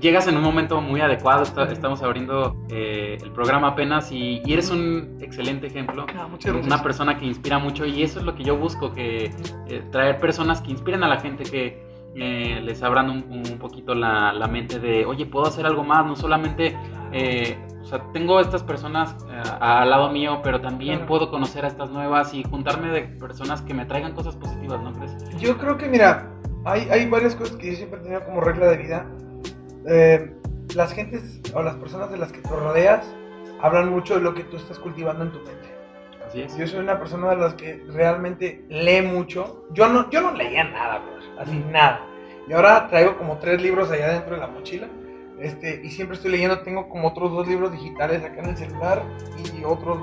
llegas en un momento muy adecuado, está- estamos abriendo eh, el programa apenas y, y eres un excelente ejemplo. Ah. Una persona que inspira mucho y eso es lo que yo busco, que eh, traer personas que inspiren a la gente, que eh, les abran un, un poquito la, la mente de, oye, puedo hacer algo más, no solamente, eh, o sea, tengo estas personas al lado mío, pero también Claro. puedo conocer a estas nuevas y juntarme de personas que me traigan cosas positivas, ¿no crees? Yo creo que, mira, hay, hay varias cosas que yo siempre he tenido como regla de vida. Eh, las gentes o las personas de las que te rodeas hablan mucho de lo que tú estás cultivando en tu mente. Así es. Yo soy una persona de las que realmente lee mucho. Yo no, yo no leía nada, brother, así nada. Y ahora traigo como tres libros allá dentro de la mochila. Este, y siempre estoy leyendo, tengo como otros dos libros digitales acá en el celular y otros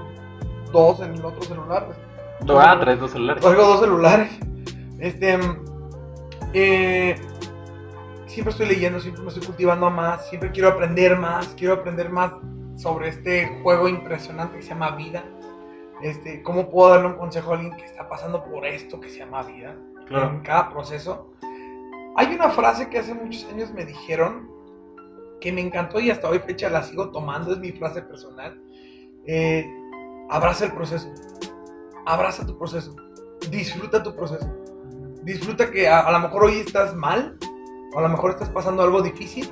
dos en el otro celular. Ah, traes dos celulares. Traigo dos celulares. Este. eh, siempre estoy leyendo, siempre me estoy cultivando más, siempre quiero aprender más, quiero aprender más sobre este juego impresionante que se llama vida. Este, cómo puedo darle un consejo a alguien que está pasando por esto que se llama vida en cada proceso. Hay una frase que hace muchos años me dijeron que me encantó y hasta hoy fecha la sigo tomando, es mi frase personal. Eh, abraza el proceso, abraza tu proceso, disfruta tu proceso, disfruta que a, a lo mejor hoy estás mal, o a lo mejor estás pasando algo difícil,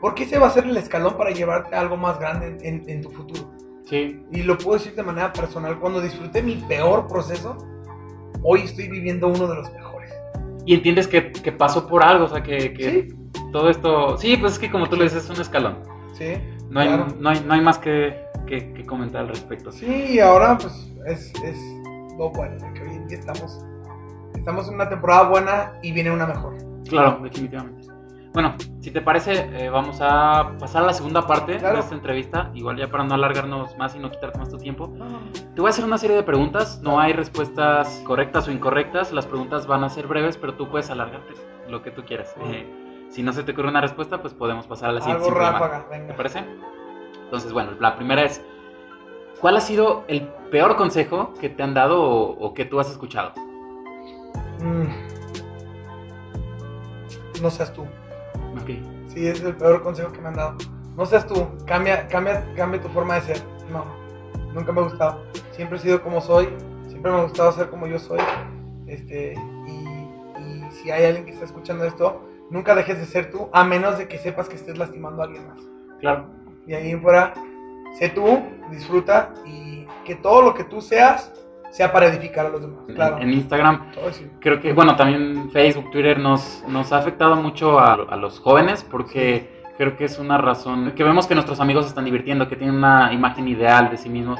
porque ese va a ser el escalón para llevarte a algo más grande en, en- en tu futuro. Sí. Y lo puedo decir de manera personal, cuando disfruté mi peor proceso, hoy estoy viviendo uno de los mejores. Y entiendes que, que pasó por algo, o sea, que, que Sí. todo esto... Sí, pues es que como tú lo dices, es un escalón. Sí, No hay, no hay, no hay más que, que- que comentar al respecto. Sí, y ahora pues es, es lo bueno, que hoy en día estamos, estamos en una temporada buena y viene una mejor. Claro, definitivamente. Bueno, si te parece, eh, vamos a pasar a la segunda parte Claro. de esta entrevista. Igual ya para no alargarnos más y no quitarte más tu tiempo. Te voy a hacer una serie de preguntas. No hay respuestas correctas o incorrectas. Las preguntas van a ser breves, pero tú puedes alargarte lo que tú quieras. Eh, si no se te ocurre una respuesta, pues podemos pasar a la siguiente. Algo ráfaga, ¿Te venga. parece? Entonces, bueno, la primera es, ¿cuál ha sido el peor consejo que te han dado o, o que tú has escuchado? Mm. No seas tú. Ok. Sí, ese es el peor consejo que me han dado. No seas tú, cambia, cambia, cambia tu forma de ser. No, nunca me ha gustado. Siempre he sido como soy, siempre me ha gustado ser como yo soy. Este, y, y si hay alguien que está escuchando esto, nunca dejes de ser tú, a menos de que sepas que estés lastimando a alguien más. Claro. Y ahí fuera, sé tú, disfruta y que todo lo que tú seas sea para edificar a los demás. Claro. En, Instagram Todo sí. creo que, bueno, también Facebook, Twitter nos, nos ha afectado mucho a, a los jóvenes porque creo que es una razón, que vemos que nuestros amigos se están divirtiendo, que tienen una imagen ideal de sí mismos,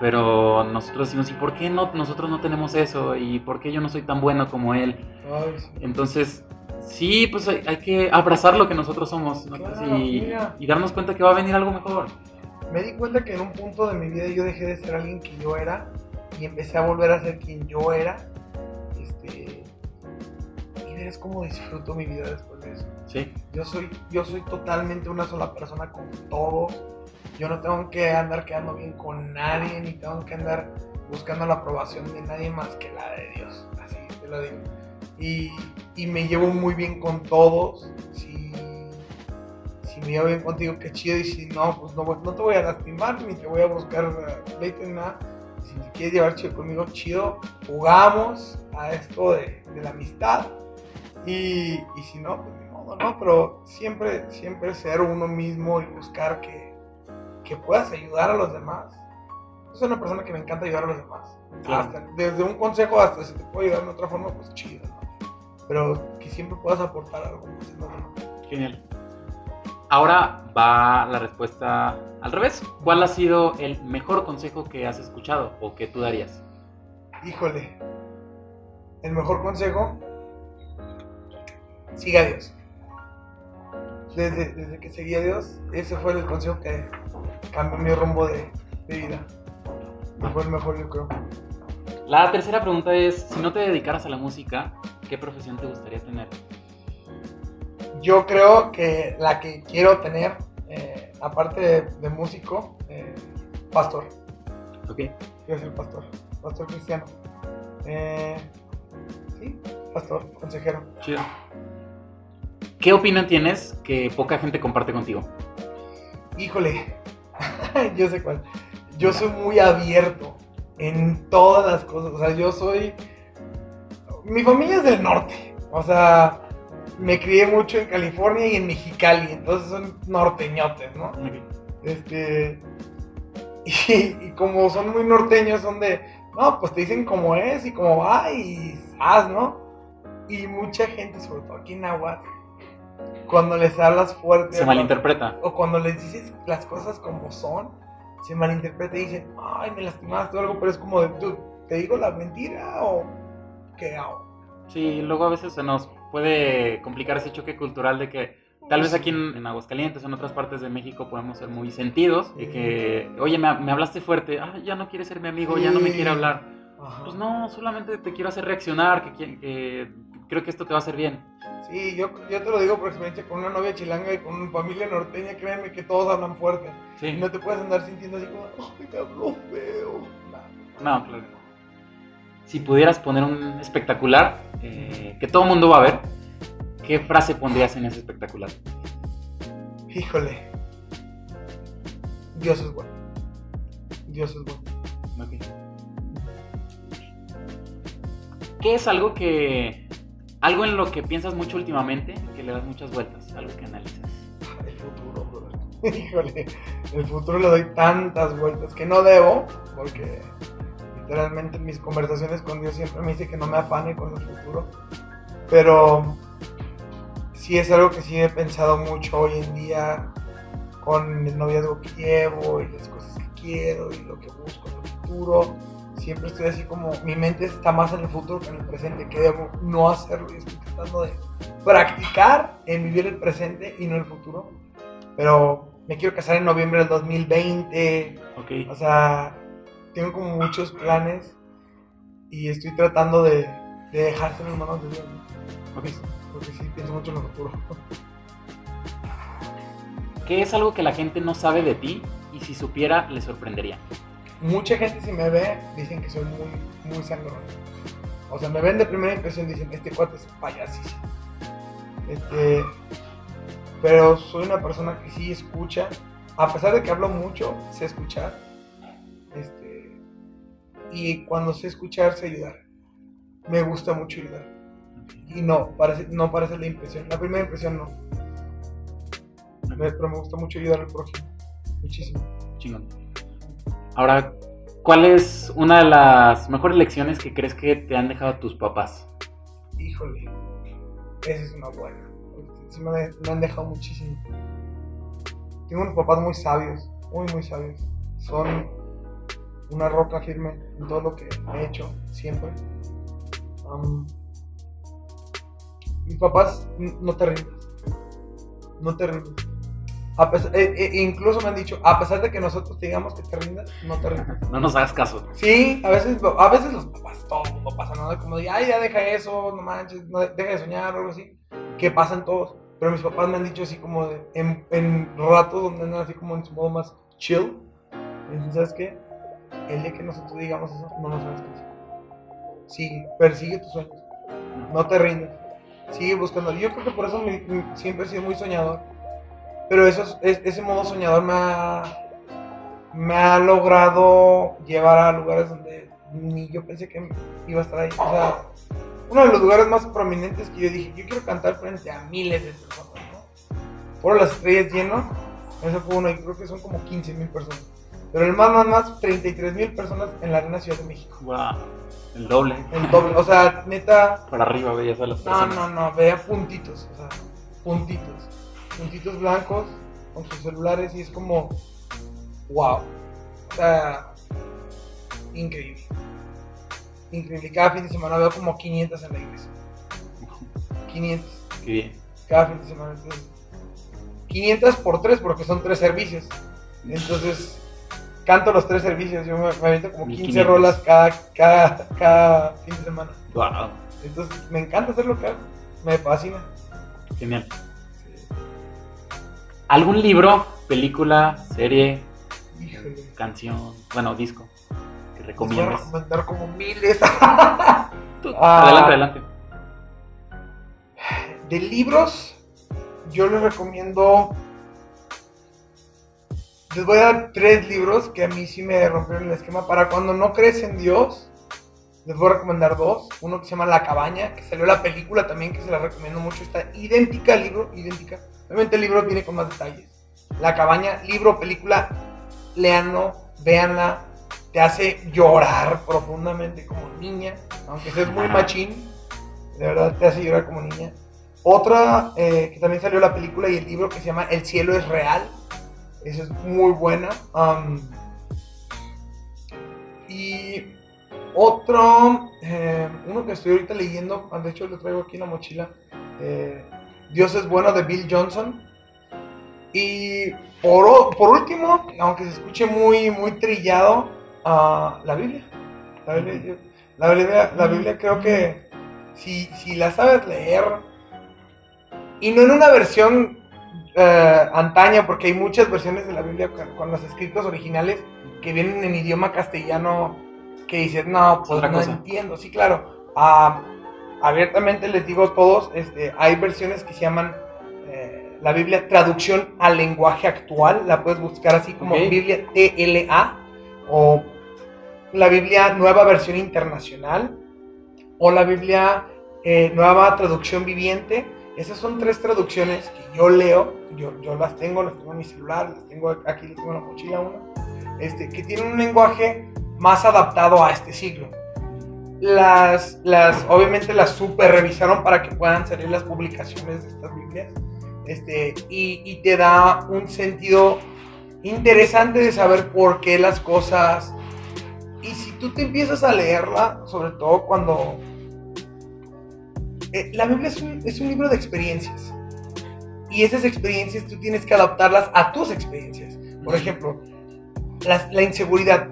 pero nosotros decimos, ¿y por qué no, nosotros no tenemos eso? ¿Y por qué yo no soy tan bueno como él? Ay, sí. Entonces, sí, pues hay, hay que abrazar lo que nosotros somos ¿no? Claro, y, y darnos cuenta que va a venir algo mejor. Me di cuenta que en un punto de mi vida yo dejé de ser alguien que yo era y empecé a volver a ser quien yo era. Este, y ves cómo disfruto mi vida después de eso. Sí, Yo soy, yo soy totalmente una sola persona con todos. Yo no tengo que andar quedando bien con nadie, ni tengo que andar buscando la aprobación de nadie más que la de Dios. Así te lo digo. Y, y me llevo muy bien con todos. Si, si me llevo bien contigo, qué chido. Y si no, pues no, no te voy a lastimar, ni te voy a buscar pleito ni nada. Si te quieres llevar chido conmigo, chido. Jugamos a esto de, de la amistad. Y, y si no, pues ni modo, ¿no? Pero siempre, siempre ser uno mismo y buscar que, que puedas ayudar a los demás. Soy una persona que me encanta ayudar a los demás. Claro. Hasta- desde un consejo hasta si te puedo ayudar de otra forma, pues chido, ¿no? Pero que siempre puedas aportar algo más en los demás. genial. Ahora va la respuesta al revés. ¿Cuál ha sido el mejor consejo que has escuchado o que tú darías? Híjole, el mejor consejo, siga a Dios. Desde, desde que seguí a Dios, ese fue el consejo que cambió mi rumbo de, de vida. Y fue el mejor, yo creo. La tercera pregunta es, si no te dedicaras a la música, ¿qué profesión te gustaría tener? Yo creo que la que quiero tener, eh, aparte de, de músico, eh, pastor. Ok. Quiero ser pastor, pastor cristiano. Eh, sí, pastor, consejero. Chido. ¿Qué opinión tienes que poca gente comparte contigo? Híjole, <laughs> yo sé cuál. Yo soy muy abierto en todas las cosas. O sea, yo soy. Mi familia es del norte. O sea, me crié mucho en California y en Mexicali. Entonces son norteñotes, ¿no? Este. <laughs> Y, y como son muy norteños, son de. No, pues te dicen cómo es y cómo va y haz, ¿no? Y mucha gente, sobre todo aquí en Aguas, cuando les hablas fuerte. Se malinterpreta. o cuando les dices las cosas como son, se malinterpreta y dicen, ay, me lastimaste o algo, pero es como de, "Dude, ¿te digo la mentira o qué hago? Sí, luego a veces se nos puede complicar ese choque cultural de que tal vez aquí en, en Aguascalientes o en otras partes de México podemos ser muy sentidos y que, oye, me, me hablaste fuerte, ah, ya no quiere ser mi amigo, ya no me quiere hablar. Ajá. Pues no, solamente te quiero hacer reaccionar, que, que creo que esto te va a hacer bien. Sí, yo, yo te lo digo por experiencia con una novia chilanga y con una familia norteña, créeme que todos hablan fuerte. Sí. Y no te puedes andar sintiendo así como, ay, me habló feo. Nah. No, claro. Si pudieras poner un espectacular eh, que todo el mundo va a ver, ¿qué frase pondrías en ese espectacular? Híjole. Dios es bueno. Dios es bueno. Ok. ¿Qué es algo que... algo en lo que piensas mucho últimamente, que le das muchas vueltas, algo que analizas? El futuro, brother. <laughs> Híjole, el futuro le doy tantas vueltas que no debo, porque literalmente en mis conversaciones con Dios siempre me dice que no me afane con el futuro. Pero sí es algo que sí he pensado mucho hoy en día con el noviazgo que llevo y las cosas que quiero y lo que busco en el futuro. Siempre estoy así como, mi mente está más en el futuro que en el presente, que debo no hacerlo y estoy tratando de practicar en vivir el presente y no el futuro. Pero me quiero casar en noviembre del 2020. Ok. O sea, tengo como muchos planes y estoy tratando de, de dejarse en las manos de Dios. Porque sí, pienso mucho en el futuro. <laughs> ¿Qué es algo que la gente no sabe de ti y si supiera le sorprendería? Mucha gente si me ve dicen que soy muy, muy sangrón. O sea, me ven de primera impresión dicen, este cuate es payasísimo. Este, pero soy una persona que sí escucha. A pesar de que hablo mucho, sé escuchar. Y cuando sé escuchar, sé ayudar. Me gusta mucho ayudar. Y no, parece, no parece la impresión. La primera impresión no. Pero me gusta mucho ayudar al prójimo. Muchísimo. Chingón. Ahora, ¿cuál es una de las mejores lecciones que crees que te han dejado tus papás? Híjole, esa es una buena. Me han dejado muchísimo. Tengo unos papás muy sabios, muy, muy sabios. Son una roca firme en todo lo que he hecho, siempre. Am, mis papás, no te rindas. No te rindas. A pesar- eh, eh, incluso me han dicho, a pesar de que nosotros te digamos que te rindas, no te rindas. No nos hagas caso. Sí, a veces, a veces los papás, todo no pasa nada, como de, ay, ya deja eso, no manches, no, deja de soñar o algo así, que pasan todos. Pero mis papás me han dicho así como de, en, en ratos donde andan así como en su modo más chill, ¿sabes qué? El día que nosotros digamos eso, no nos hagas caso. Sigue, persigue tus sueños, no te rindas, sigue buscando. Yo creo que por eso mi- siempre he sido muy soñador. Pero eso, es- es- ese modo soñador me ha, me logrado llevar a lugares donde ni yo pensé que iba a estar ahí. O sea, uno de los lugares más prominentes que yo dije, yo quiero cantar frente a miles de personas, ¿no? Por las estrellas lleno, ese fue uno, y creo que son como 15 mil personas. Pero el más, más, más, 33 mil personas en la Arena Ciudad de México. Wow. El doble. El doble, o sea, neta, Por arriba veías a las no, personas. no, no, veía puntitos, o sea, puntitos. Puntitos blancos con sus celulares y es como, wow. O sea, increíble. Increíble. Cada fin de semana veo como 500 en la iglesia. 500 Qué bien. cada fin de semana. Entonces, 500 por 3 porque son 3 servicios. Entonces, canto los 3 servicios. Yo me, me aviento como 15 1500. rolas cada, cada, cada fin de semana. Wow. Entonces, me encanta hacer lo que hago. Me fascina. Genial. ¿Algún libro, película, serie, Híjole. canción, bueno, disco que Les voy a recomiendas? recomendar como miles. <laughs> Tú, Ah. Adelante, adelante. De libros, yo les recomiendo. Les voy a dar tres libros que a mí sí me rompieron el esquema. Para cuando no crees en Dios, les voy a recomendar dos. Uno que se llama La Cabaña, que salió la película también, que se la recomiendo mucho. Está idéntica al libro, idéntica. Obviamente el libro viene con más detalles. La Cabaña, libro, película, leanlo, véanla. Te hace llorar profundamente como niña, aunque seas muy machín. De verdad te hace llorar como niña. Otra eh, que también salió la película y el libro que se llama El cielo es real. Esa es muy buena. Y otro, eh, uno que estoy ahorita leyendo, ah, de hecho lo traigo aquí en la mochila. eh, Dios es bueno de Bill Johnson. Y por, por último, aunque se escuche muy, muy trillado, ah, la Biblia. La Biblia, la Biblia, la Biblia creo que si, si la sabes leer, y no en una versión eh, antaña, porque hay muchas versiones de la Biblia con, los escritos originales que vienen en idioma castellano que dices, no, pues Otra no cosa. entiendo. Sí, claro. Ah, abiertamente les digo a todos, este, hay versiones que se llaman eh, la Biblia traducción al lenguaje actual, la puedes buscar así como. Biblia TLA o la Biblia nueva versión internacional o la Biblia eh, nueva traducción viviente. Esas son tres traducciones que yo leo, yo, las tengo, las tengo en mi celular, las tengo aquí, las tengo en la mochila una, este, que tienen un lenguaje más adaptado a este siglo. Las, las, obviamente las super revisaron para que puedan salir las publicaciones de estas Biblias. Este, y, y te da un sentido interesante de saber por qué las cosas. Y si tú te empiezas a leerla, sobre todo cuando eh, la Biblia es un, es un libro de experiencias. Y esas experiencias tú tienes que adaptarlas a tus experiencias. Por ejemplo, la, la inseguridad.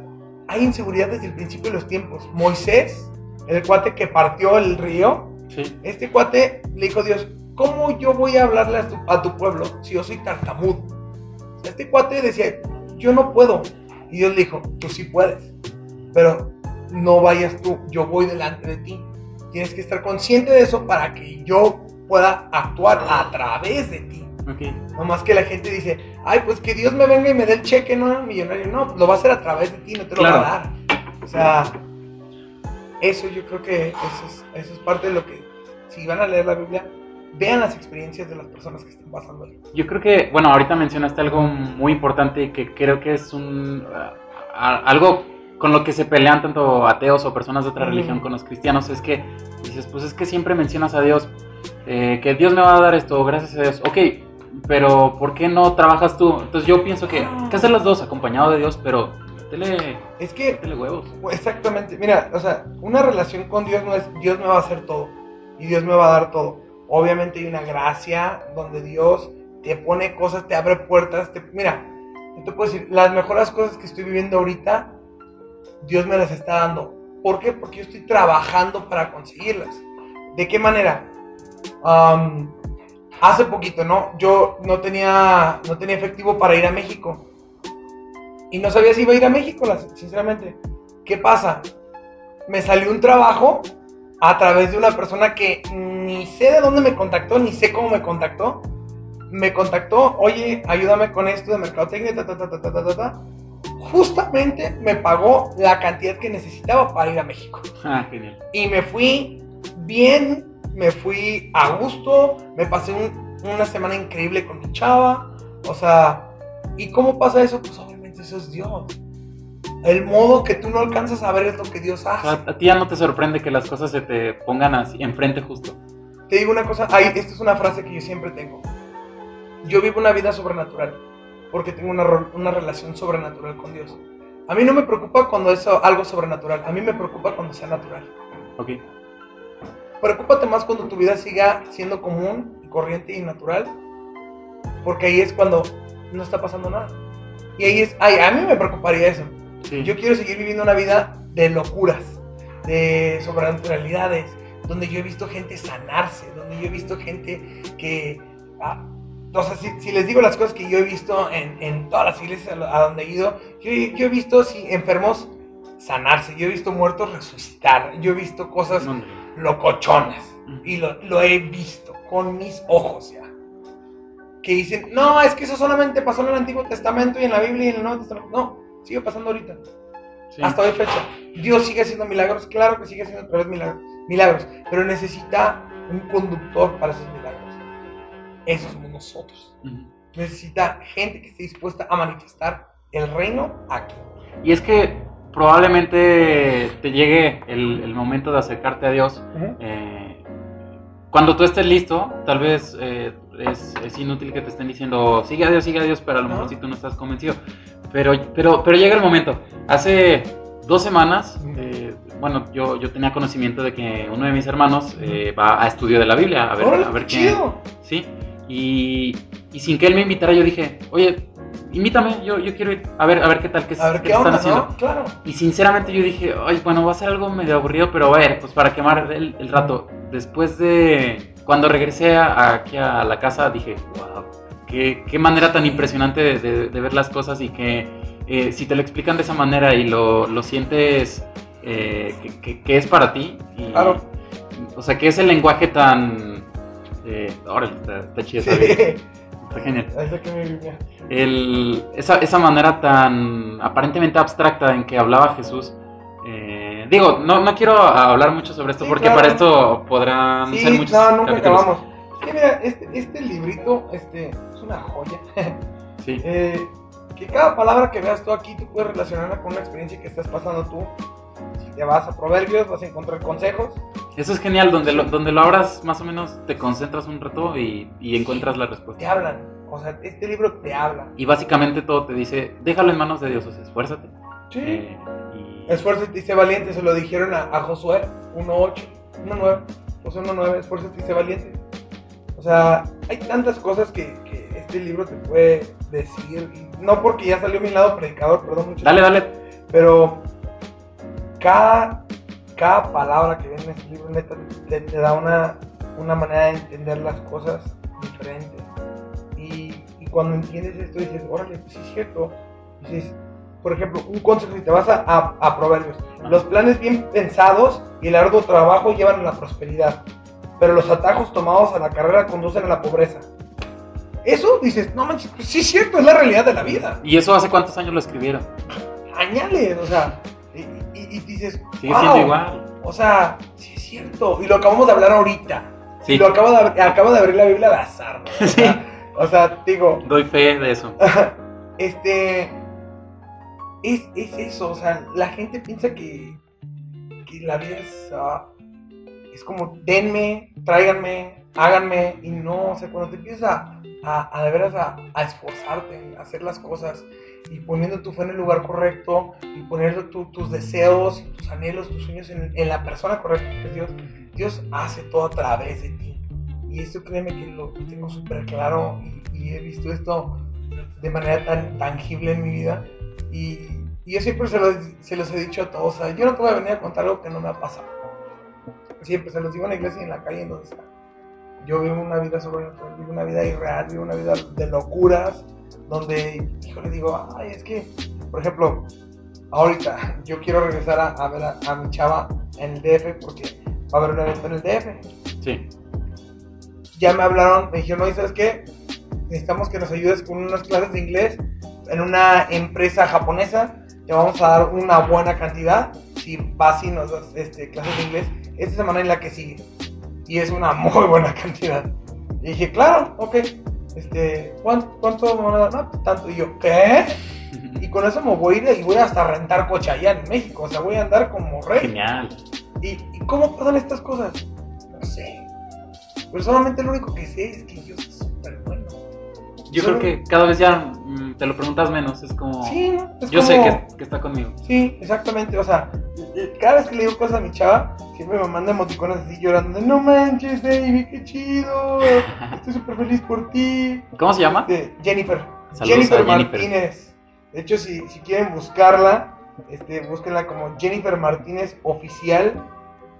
Hay inseguridad desde el principio de los tiempos. Moisés, el cuate que partió el río, Sí. este cuate le dijo a Dios, ¿cómo yo voy a hablarle a tu, a tu pueblo si yo soy tartamudo? O sea, Este cuate decía, yo no puedo. Y Dios le dijo, tú sí puedes, pero no vayas tú, yo voy delante de ti. Tienes que estar consciente de eso para que yo pueda actuar a través de ti. Ok. No más que la gente dice, ay, pues que Dios me venga y me dé el cheque, ¿no? Millonario. No, lo va a hacer a través de ti, no te lo Claro. va a dar. O sea, eso yo creo que eso es, eso es parte de lo que, si van a leer la Biblia, vean las experiencias de las personas que están pasando ahí. Yo creo que, bueno, ahorita mencionaste algo muy importante que creo que es un algo con lo que se pelean tanto ateos o personas de otra religión con los cristianos es que dices, pues es que siempre mencionas a Dios, eh, que Dios me va a dar esto, gracias a Dios. Ok, pero ¿por qué no trabajas tú? Entonces yo pienso que, Ah. que hacer los dos acompañado de Dios, pero métele, Es que métele huevos. Exactamente, mira, o sea, una relación con Dios no es Dios me va a hacer todo y Dios me va a dar todo. Obviamente hay una gracia donde Dios te pone cosas, te abre puertas, te, mira, yo te puedo decir, las mejores cosas que estoy viviendo ahorita, Dios me las está dando. ¿Por qué? Porque yo estoy trabajando para conseguirlas. ¿De qué manera? Hace poquito, ¿no? Yo no tenía, no tenía efectivo para ir a México. Y no sabía si iba a ir a México, sinceramente. ¿Qué pasa? Me salió un trabajo a través de una persona que ni sé de dónde me contactó, ni sé cómo me contactó. Me contactó, oye, ayúdame con esto de mercadotecnia, ta, ta, ta, ta, ta, ta, ta. Justamente me pagó la cantidad que necesitaba para ir a México. Ah, genial. Y me fui bien, me fui a gusto, me pasé un- una semana increíble con mi chava. O sea, ¿y cómo pasa eso? Pues obviamente eso es Dios. El modo que tú no alcanzas a ver es lo que Dios O hace. sea, a ti ya no te sorprende que las cosas se te pongan así, enfrente justo. Te digo una cosa, ay, esta es una frase que yo siempre tengo. Yo vivo una vida sobrenatural porque tengo una, una relación sobrenatural con Dios. A mí no me preocupa cuando es algo sobrenatural, a mí me preocupa cuando sea natural. Ok. Preocúpate más cuando tu vida siga siendo común, corriente y natural, porque ahí es cuando no está pasando nada. Y ahí es, ay, a mí me preocuparía eso. Sí. Yo quiero seguir viviendo una vida de locuras, de sobrenaturalidades, donde yo he visto gente sanarse, donde yo he visto gente que... ah, o sea, si, si les digo las cosas que yo he visto en, en todas las iglesias a, donde he ido, yo, yo he visto sí, enfermos sanarse, yo he visto muertos resucitar, yo he visto cosas No, locochonas. Y lo, lo he visto con mis ojos ya. Que dicen, no, es que eso solamente pasó en el Antiguo Testamento y en la Biblia y en el Nuevo Testamento. No, sigue pasando ahorita. Sí. Hasta hoy fecha. Dios sigue haciendo milagros, claro que sigue haciendo milagros, milagros, pero necesita un conductor para esos milagros. Esos somos nosotros. Ujú. Necesita gente que esté dispuesta a manifestar el reino aquí. Y es que probablemente te llegue el, el momento de acercarte a Dios. eh, cuando tú estés listo, tal vez eh, es, es inútil que te estén diciendo, sigue a Dios, sigue a Dios, pero a lo mejor No. si tú no estás convencido. Pero, pero, pero llega el momento. Hace dos semanas, eh, bueno, yo, yo tenía conocimiento de que uno de mis hermanos eh, va a estudio de la Biblia, a ver, a ver qué... chido. Sí, y, y sin que él me invitara, yo dije, oye, invítame, yo, yo quiero ir a ver, a ver qué tal, qué, A ver qué qué están haciendo. ¿no? Claro. Y sinceramente yo dije, ay, bueno, va a ser algo medio aburrido, pero a ver, pues para quemar el, el rato. Después de, cuando regresé a- aquí a la casa, dije, wow, qué, qué manera tan impresionante de, de- de ver las cosas y que eh, si te lo explican de esa manera y lo, lo sientes eh, que, que- que es para ti. y- Claro. O sea, que es el lenguaje tan... Eh, órale, está, está chido, Sí. está bien, está genial Biblia. el- esa, esa manera tan aparentemente abstracta en que hablaba Jesús. eh, digo, no, no quiero hablar mucho sobre esto Sí, porque claro. para esto podrán ser Sí, muchos no, nunca capítulos. acabamos. Sí, mira, este, este librito este, es una joya. <laughs> Sí. Eh, que cada palabra que veas tú aquí, tú puedes relacionarla con una experiencia que estás pasando tú. Si te vas a proverbios, vas a encontrar consejos. Eso es genial, donde lo, donde lo abras más o menos te concentras un rato y, y encuentras la Te respuesta. hablan. O sea, este libro te habla. Y básicamente todo te dice, déjalo en manos de Dios, o sea, esfuérzate. Sí. Eh, y... Esfuérzate y sé valiente, se lo dijeron a, a Josué 1.8, 1.9, Josué 1.9, esfuérzate y sé valiente. O sea, hay tantas cosas que, que este libro te puede decir, no porque ya salió mi lado predicador, perdón mucho. Dale, dale. Pero cada, cada palabra que viene en este libro neta, te, te da una, una manera de entender las cosas diferente. Y, y cuando entiendes esto dices, órale, pues sí es cierto. Dices, por ejemplo, un consejo, si te vas a, a, a Proverbios, los planes bien pensados y el arduo trabajo llevan a la prosperidad, pero los atajos tomados a la carrera conducen a la pobreza. Eso dices, no manches, pues sí es cierto, es la realidad de la vida. ¿Y eso hace cuántos años lo escribieron? Añales, o sea, y, dices, Sigue "Wow". siendo igual. O sea, sí es cierto. Y lo acabamos de hablar ahorita. Sí, Y lo acabo de, ab- acabo de abrir la Biblia de azar. ¿no? O <laughs> sea, o sea, digo, doy fe de eso. <laughs> este. Es, es eso. O sea, la gente piensa que, que la vida es. ah, es como, denme, tráiganme, háganme. Y no, o sea, cuando te empiezas a, a, a de veras a, a esforzarte en hacer las cosas y poniendo tu fe en el lugar correcto y poniendo tu- tus deseos, tus anhelos, tus sueños en, en la persona correcta que es Dios, Dios hace todo a través de ti. Y esto créeme que lo tengo súper claro y, y he visto esto de manera tan tangible en mi vida. Y, y yo siempre se los, se los he dicho a todos, o sea, yo no te voy a venir a contar algo que no me ha pasado. Siempre se los digo en la iglesia y en la calle en donde está. Yo vivo una vida sobrenatural, vivo una vida irreal, vivo una vida de locuras, donde, híjole, digo, ay, es que, por ejemplo, ahorita yo quiero regresar a, a ver a, a mi chava en el DF porque va a haber un evento en el DF Sí. ya me hablaron, me dijeron, oye, ¿sabes qué? Necesitamos que nos ayudes con unas clases de inglés en una empresa japonesa. Te vamos a dar una buena cantidad. Si vas y nos das este, clases de inglés, esta semana en la que sigue. Y es una <laughs> muy buena cantidad. Y dije, claro, ok. Este, ¿cuánto, cuánto me van a dar? No, pues tanto. Y yo, ¿qué? <laughs> Y con eso me voy a ir y voy hasta a rentar coche allá en México. O sea, voy a andar como rey. Genial. ¿Y, y cómo pasan estas cosas? No sé. Pero solamente lo único que sé es que Dios es súper bueno. Yo Solo- creo que cada vez ya mm, te lo preguntas menos, es como... Sí. Es yo como- sé que, que está conmigo. Sí, exactamente. O sea, eh, cada vez que le digo cosas a mi chava, siempre me manda emoticones así llorando. de, No manches, baby, qué chido. <laughs> Estoy súper feliz por ti. ¿Cómo se llama? Jennifer. Saludos Jennifer. Martínez. De hecho, si, si quieren buscarla, este, búsquenla como Jennifer Martínez Oficial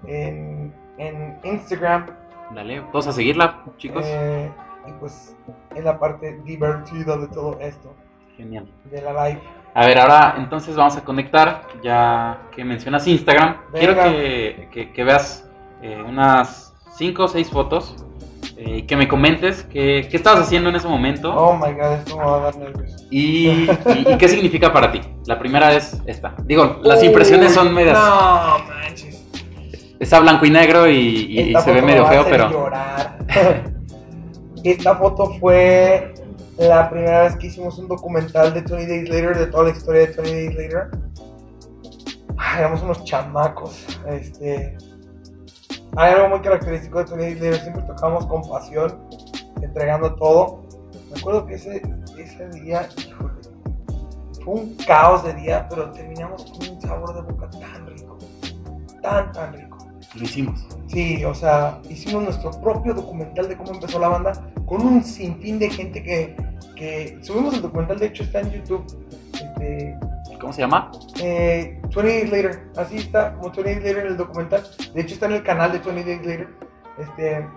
en, en Instagram. Dale, todos a seguirla, chicos. Eh, y pues es la parte divertida de todo esto, Genial. de la live. A ver, ahora entonces vamos a conectar, ya que mencionas Instagram. Quiero que, que- que veas eh, unas 5 o 6 fotos eh, y que me comentes qué, qué estabas haciendo en ese momento Oh my god, esto me va a dar nervios. y, <laughs> y- y qué significa para ti. La primera es esta. Digo, las impresiones son medias... No manches. Está blanco y negro y, se ve me medio a feo, pero... llorar. <laughs> Esta foto fue la primera vez que hicimos un documental de 20 Days Later, de toda la historia de 20 Days Later. Éramos unos chamacos. Este, hay algo muy característico de 20 Days Later, siempre tocamos con pasión, entregando todo. Me acuerdo que ese, ese día, híjole, fue un caos de día, pero terminamos con un sabor de boca tan rico, tan, tan rico. Lo hicimos. Sí, o sea, hicimos nuestro propio documental de cómo empezó la banda con un sinfín de gente que, que subimos el documental, de hecho está en YouTube. Este, ¿Cómo se llama? eh, 20 Days Later, así está, como 20 Days Later en el documental. De hecho está en el canal de 20 Days Later. Este,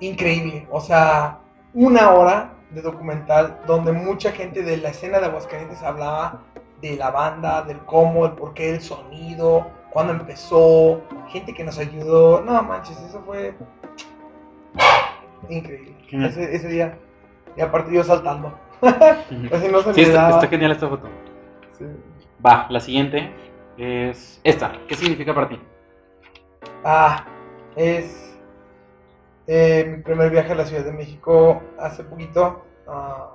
increíble, o sea, una hora de documental donde mucha gente de la escena de Aguascalientes hablaba de la banda, del cómo, el porqué, el sonido, cuándo empezó, gente que nos ayudó. No manches, eso fue increíble. Ese, ese día, y aparte yo saltando. Casi <laughs> no se Sí, está, genial esta foto. Sí. Va, la siguiente es esta. ¿Qué significa para ti? Ah, es Eh, mi primer viaje a la Ciudad de México hace poquito ah,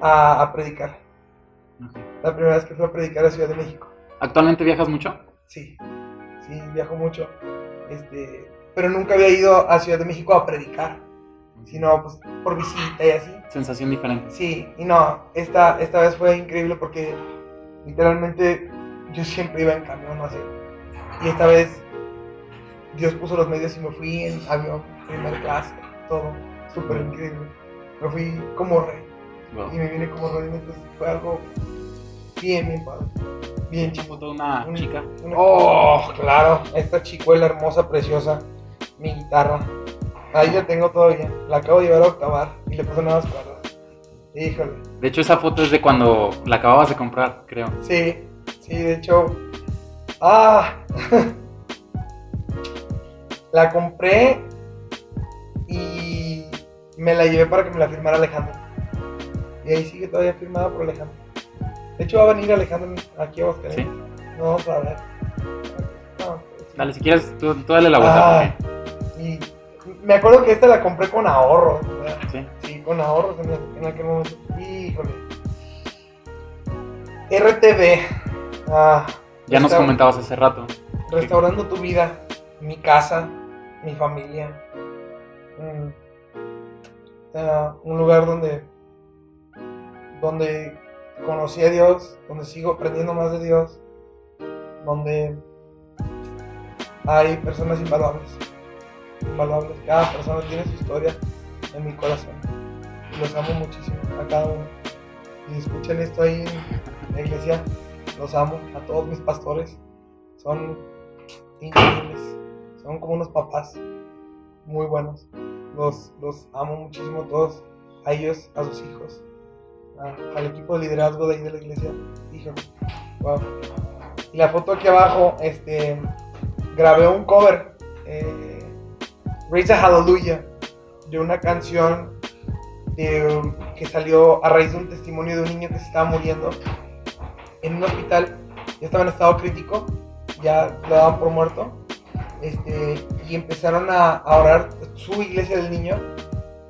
a, a predicar. La primera vez que fui a predicar a Ciudad de México. ¿Actualmente viajas mucho? Sí, sí, viajo mucho. Este, pero nunca había ido a Ciudad de México a predicar, sino pues por visita y así. Sensación diferente. Sí, y no, esta, esta vez fue increíble porque literalmente yo siempre iba en camión, así. Y esta vez Dios puso los medios y me fui en avión, primera clase, todo, súper increíble. Me fui como rey Wow. y me vine como rey, entonces fue algo bien, bien padre, bien una Una- chica. una- Oh, claro, esta chicuela hermosa, preciosa, mi guitarra. Ahí la tengo todavía, la acabo de llevar a octavar y le puse nuevas cuerdas. Híjole. De hecho, esa foto es de cuando la acababas de comprar, creo. Sí, sí, de hecho. Ah, <laughs> la compré y me la llevé para que me la firmara Alejandro. Y ahí sigue todavía firmada por Alejandro. De hecho, va a venir Alejandro aquí a Aguascalientes. Sí. No, vamos a. No, sí. Dale, si quieres, tú, tú dale la vuelta. Ah, y me acuerdo que esta la compré con ahorros. sí. Sí, con ahorros en, aquel momento. Híjole. RTV. Ah, Ya nos comentabas hace rato. Restaurando tu vida, mi casa, mi familia. Mm, ah, un lugar donde, donde conocí a Dios, donde sigo aprendiendo más de Dios, donde hay personas invaluables. Invaluables. Cada persona tiene su historia en mi corazón. Y los amo muchísimo a cada uno. Y escuchen esto ahí en la iglesia. Los amo a todos mis pastores. Son increíbles. Son como unos papás muy buenos. Los, los amo muchísimo a todos. A ellos, a sus hijos. Al equipo de liderazgo de ahí de la iglesia. Híjole. Wow. Y la foto aquí abajo, este, grabé un cover. Eh, Raise a Hallelujah. De una canción de- que salió a raíz de un testimonio de un niño que se estaba muriendo en un hospital. Ya estaba en estado crítico ya lo daban por muerto. Este, y empezaron a orar. Su iglesia del niño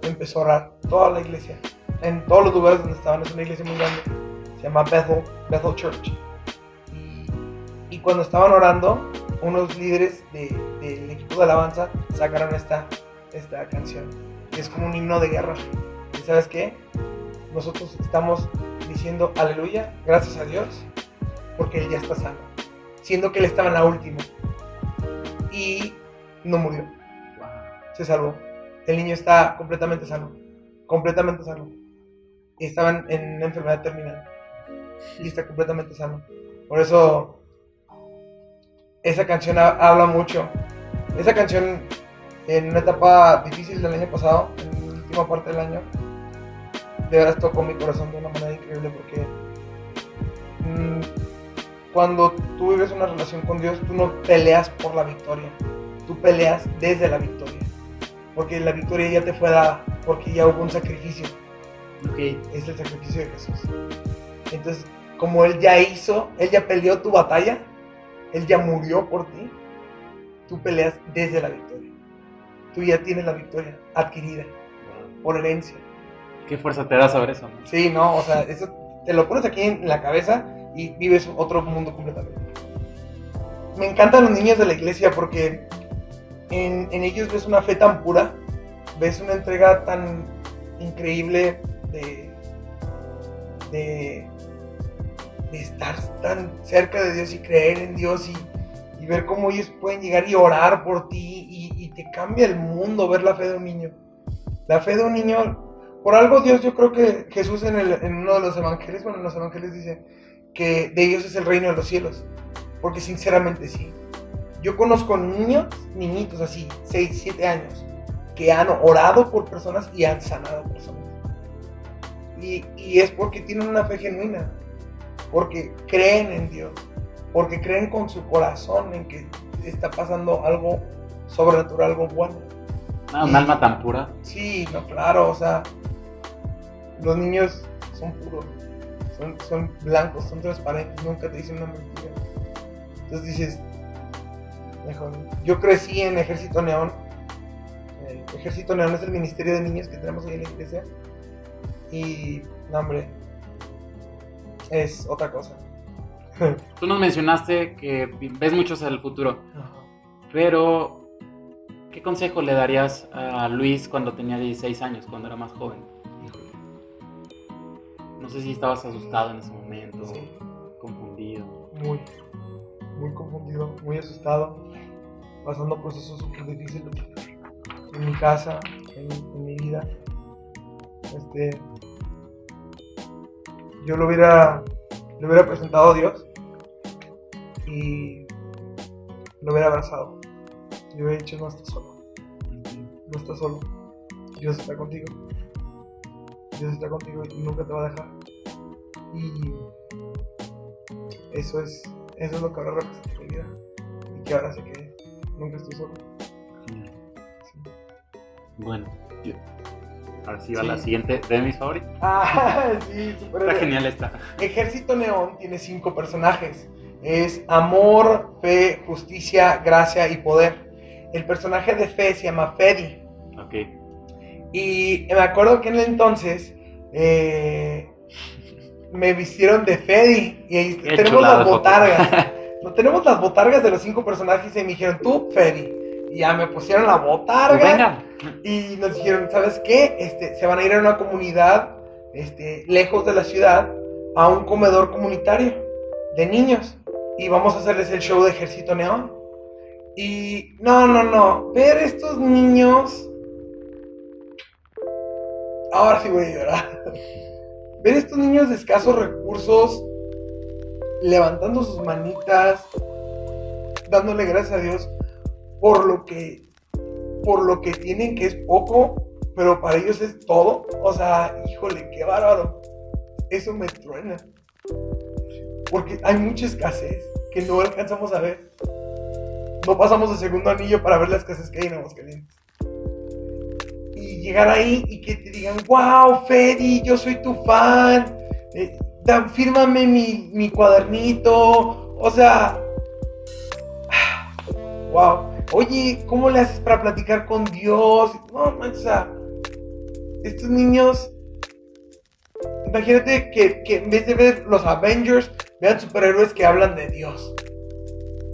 empezó a orar. Toda la iglesia. En todos los lugares donde estaban. Es una iglesia muy grande. Se llama Bethel, Bethel Church. Y, cuando estaban orando, unos líderes de- del equipo de alabanza sacaron esta, esta canción. Que es como un himno de guerra. ¿Y sabes qué? Nosotros estamos diciendo aleluya, gracias a Dios, porque Él ya está sano siendo que él estaba en la última. Y no murió, se salvó. El niño está completamente sano, completamente sano. Y estaba en, una enfermedad terminal. Y está completamente sano. Por eso, esa canción ha- habla mucho. Esa canción, en una etapa difícil del año pasado, en la última parte del año, de veras tocó mi corazón de una manera increíble porque mm, cuando tú vives una relación con Dios, tú no peleas por la victoria, tú peleas desde la victoria, porque la victoria ya te fue dada, porque ya hubo un sacrificio, Es el sacrificio de Jesús. Entonces, como Él ya hizo, Él ya peleó tu batalla, Él ya murió por ti, tú peleas desde la victoria. Tú ya tienes la victoria adquirida por herencia. Qué fuerza te da saber eso. ¿no? Sí, no, o sea, eso te lo pones aquí en la cabeza y vives otro mundo completamente. Me encantan los niños de la iglesia porque en, en ellos ves una fe tan pura, ves una entrega tan increíble de, de, estar tan cerca de Dios y creer en Dios y, ver cómo ellos pueden llegar y orar por ti y, y te cambia el mundo ver la fe de un niño. La fe de un niño por algo Dios, yo creo que Jesús en, el- en uno de los evangelios, bueno, en los evangelios dice que de ellos es el reino de los cielos. Porque sinceramente sí. Yo conozco niños, niñitos así, 6, 7 años, que han orado por personas y han sanado personas. Y, y es porque tienen una fe genuina, porque creen en Dios, porque creen con su corazón en que está pasando algo sobrenatural, algo bueno. Ah, un alma tan pura. Sí, no, claro, o sea, los niños son puros, son, son blancos, son transparentes, nunca te dicen una mentira. Entonces dices, yo crecí en Ejército Neón El Ejército Neón es el ministerio de niños que tenemos ahí en la iglesia. Y, no, hombre, es otra cosa. Tú nos mencionaste que ves mucho hacia el futuro, pero ¿qué consejo le darías a Luis cuando tenía 16 años, cuando era más joven? No sé si estabas asustado en ese momento, confundido. Muy, muy confundido, muy asustado, pasando procesos súper difíciles en mi casa, en, mi vida. Este, yo lo hubiera, le hubiera presentado a Dios y lo hubiera abrazado. Yo hubiera dicho, no estás solo. No estás solo. Dios está contigo. Dios está contigo y nunca te va a dejar. Y eso es, eso es lo que ahora representa mi vida. Y que ahora sé que nunca estoy solo. Bueno, ahora sí va la siguiente de mis favoritos. <laughs> Ah, sí, super Está genial esta. Ejército Neón tiene cinco personajes. Es amor, fe, justicia, gracia y poder. El personaje de fe se llama Fedi. Ok. Y me acuerdo que en el entonces eh, me vistieron de Fedi. Y ahí tenemos las botargas. no, <laughs> tenemos las botargas de los cinco personajes y me dijeron, tú, Fedi. Ya me pusieron la botarga. Pues venga. Y nos dijeron, ¿sabes qué? Este, se van a ir a una comunidad este, lejos de la ciudad a un comedor comunitario de niños. Y vamos a hacerles el show de Ejército Neón. Y no, no, no. Ver estos niños. Ahora sí voy a llorar. <laughs> Ver estos niños de escasos recursos levantando sus manitas, dándole gracias a Dios por lo que por lo que tienen que es poco, pero para ellos es todo. O sea, híjole, qué bárbaro. Eso me truena. Porque hay mucha escasez que no alcanzamos a ver. No pasamos de segundo anillo para ver la escasez que hay en Aguascalientes. Y llegar ahí y que te digan, wow, Fedi, yo soy tu fan. Eh, fírmame mi, mi cuadernito. O sea, <sighs> wow. Oye, ¿cómo le haces para platicar con Dios? No, man, o sea, estos niños, imagínate que, que, en vez de ver los Avengers, vean superhéroes que hablan de Dios.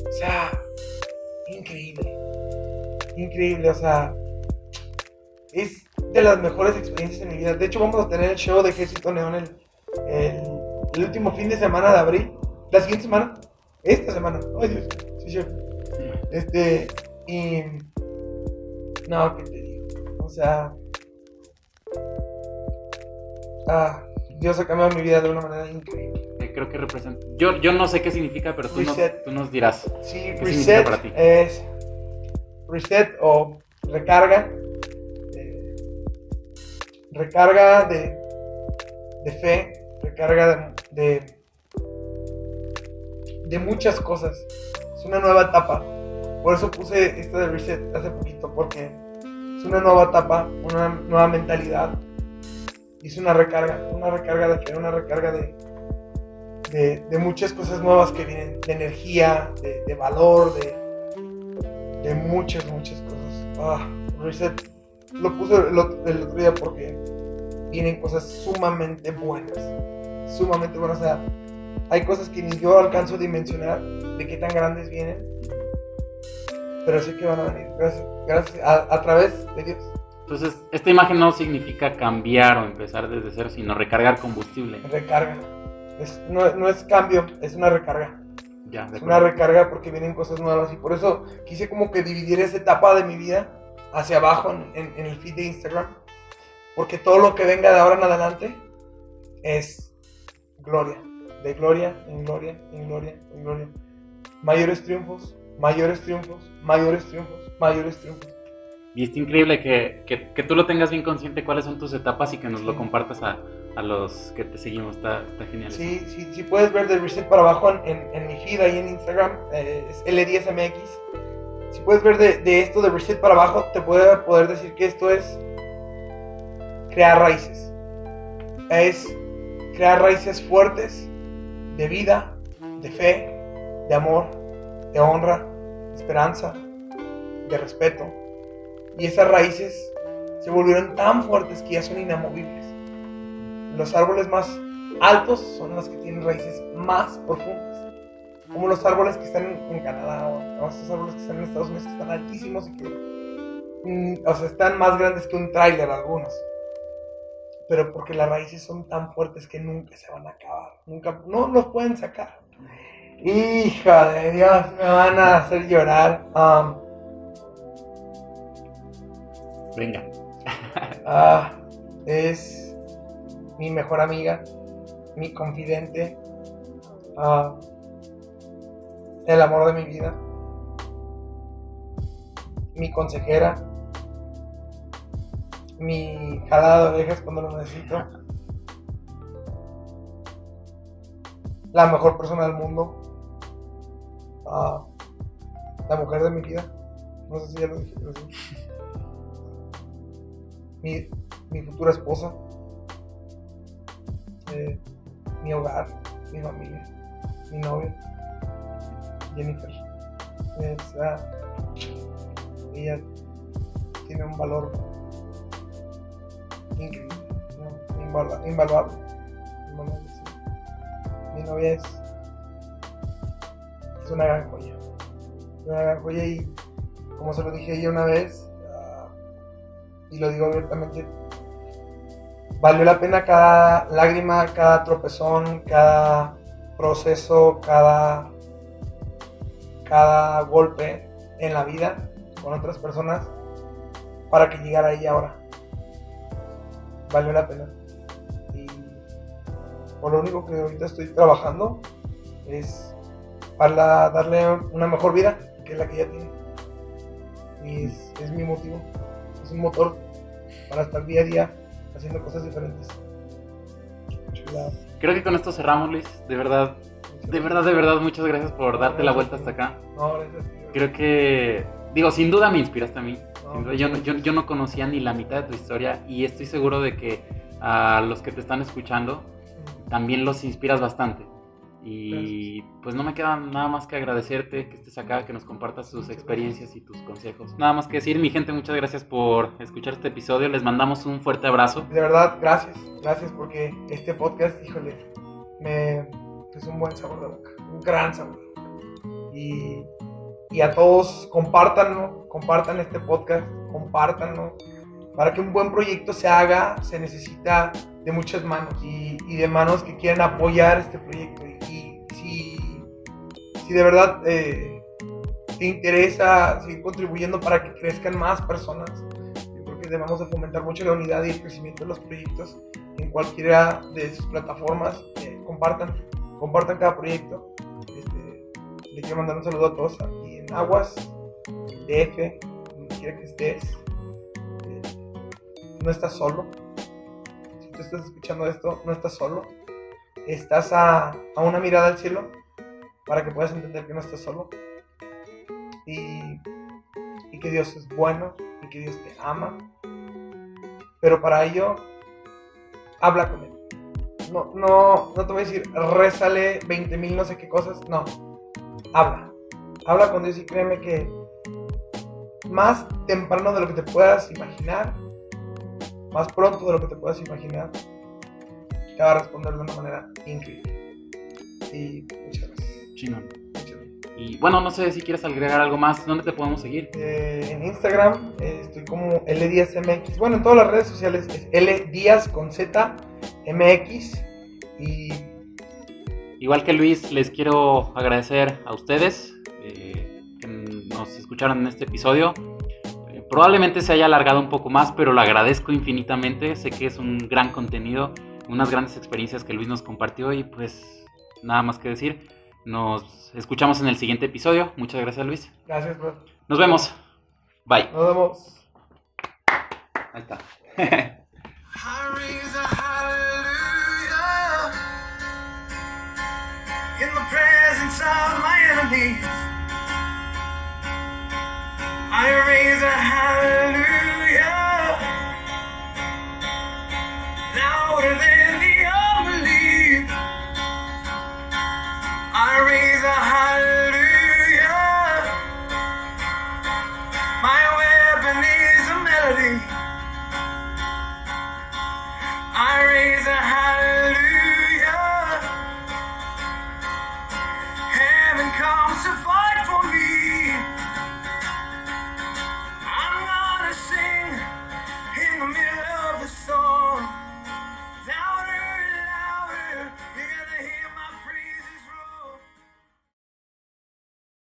O sea, increíble. Increíble, o sea, es de las mejores experiencias en mi vida. De hecho, vamos a tener el show de Ejército Neón el, el, último fin de semana de abril. La siguiente semana. Esta semana. Ay, Dios. Sí, sí. Este, y. No, ¿qué te digo? O sea. Ah, Dios ha cambiado mi vida de una manera increíble. Eh, creo que representa. Yo, yo no sé qué significa, pero tú, nos, tú nos, dirás. Sí, reset para ti? es. Reset o recarga. recarga de, de fe, recarga de, de, de muchas cosas. Es una nueva etapa por eso puse esta de reset hace poquito, porque es una nueva etapa, una nueva mentalidad. Es una recarga, una recarga de una recarga de, de, muchas cosas nuevas que vienen, de energía, de, valor, de, de muchas, muchas cosas. Ah, reset lo puse el otro, el otro día porque vienen cosas sumamente buenas, sumamente buenas. O sea, hay cosas que ni yo alcanzo a dimensionar de qué tan grandes vienen pero sé que van a venir, gracias, a, través de Dios. Entonces, esta imagen no significa cambiar o empezar desde cero, sino recargar combustible. Recarga. no, es cambio, es una recarga. Ya, es una recarga porque vienen cosas nuevas y por eso quise como que dividir esa etapa de mi vida hacia abajo en, en el feed de Instagram. Porque todo lo que venga de ahora en adelante es gloria. De gloria en gloria, en gloria, en gloria. Mayores triunfos, mayores triunfos, mayores triunfos, mayores triunfos. Y es increíble que, que, tú lo tengas bien consciente cuáles son tus etapas y que nos lo compartas a, a, los que te seguimos. Está, está genial. Sí, sí, sí, puedes ver de Reset para abajo en, en, mi feed ahí en Instagram, eh, es L10MX. Si puedes ver de, de, esto de Reset para abajo, te puedo poder decir que esto es crear raíces. Es crear raíces fuertes de vida, de fe, de amor, de honra, de esperanza, de respeto, Y esas raíces se volvieron tan fuertes que ya son inamovibles. Los árboles más altos son los que tienen raíces más profundas. Como los árboles que están en, Canadá o, árboles que están en Estados Unidos que están altísimos y que mm, o sea, están más grandes que un tráiler algunos. Pero porque las raíces son tan fuertes que nunca se van a acabar. Nunca, no los pueden sacar. Hija de Dios, me van a hacer llorar. Venga. Ah, es mi mejor amiga, mi confidente, ah, el amor de mi vida, mi consejera, mi jalada de orejas cuando lo necesito, la mejor persona del mundo, ah, la mujer de mi vida, no sé si ya lo dije, pero sí. Mi, mi futura esposa, eh, mi hogar, mi familia, mi novia, Jennifer. ella tiene un valor invaluable. Mi novia es, una gran joya. Una gran joya y como se lo dije ella una vez, y lo digo abiertamente, valió la pena cada lágrima, cada tropezón, cada proceso, cada, cada golpe en la vida con otras personas para que llegara ahí ahora. Valió la pena. Por lo único que ahorita estoy trabajando es para darle una mejor vida que la que ella tiene. Y es, es mi motivo. Es un motor para estar día a día haciendo cosas diferentes. Creo que con esto cerramos, Luis. De verdad, de verdad, de verdad, muchas gracias por darte la vuelta hasta acá. No, gracias. Creo que, digo, sin duda me inspiraste a mí. yo, yo, yo no conocía ni la mitad de tu historia y estoy seguro de que a los que te están escuchando también los inspiras bastante. Y pues no me queda nada más que agradecerte que estés acá, que nos compartas tus experiencias y tus consejos. Nada más que decir, mi gente, muchas gracias por escuchar este episodio. Les mandamos un fuerte abrazo. De verdad, gracias. Gracias porque este podcast, híjole, me es un buen sabor de boca, un gran sabor. Y, y a todos, compártanlo, compartan este podcast, compártanlo. Para que un buen proyecto se haga, se necesita de muchas manos y, y de manos que quieran apoyar este proyecto si de verdad eh, te interesa seguir contribuyendo para que crezcan más personas, yo creo que debemos de fomentar mucho la unidad y el crecimiento de los proyectos en cualquiera de sus plataformas. Eh, compartan, compartan cada proyecto. Este, le quiero mandar un saludo a todos aquí en Aguas, DF, donde quiera que estés. Eh, no estás solo. Tú estás escuchando esto, no estás solo. Estás a, a una mirada al cielo para que puedas entender que no estás solo y, y que Dios es bueno y que Dios te ama. Pero para ello, habla con Él. No, no, no te voy a decir, rézale 20 mil no sé qué cosas. No, habla. Habla con Dios y créeme que más temprano de lo que te puedas imaginar, más pronto de lo que te puedas imaginar, te va a responder de una manera increíble. Y muchas gracias. Y bueno, no sé si quieres agregar algo más. ¿Dónde te podemos seguir? Eh, en Instagram eh, estoy como LDíazMX. Bueno, en todas las redes sociales es LDíaz con Z MX. Y. Igual que Luis, les quiero agradecer a ustedes eh, que nos escucharon en este episodio. Probablemente se haya alargado un poco más, pero lo agradezco infinitamente. Sé que es un gran contenido, unas grandes experiencias que Luis nos compartió y pues nada más que decir. Nos escuchamos en el siguiente episodio. Muchas gracias, Luis. Gracias, bro. Nos vemos. Bye. Nos vemos. Ahí está. <laughs> in the presence of my enemies. I raise a hallelujah.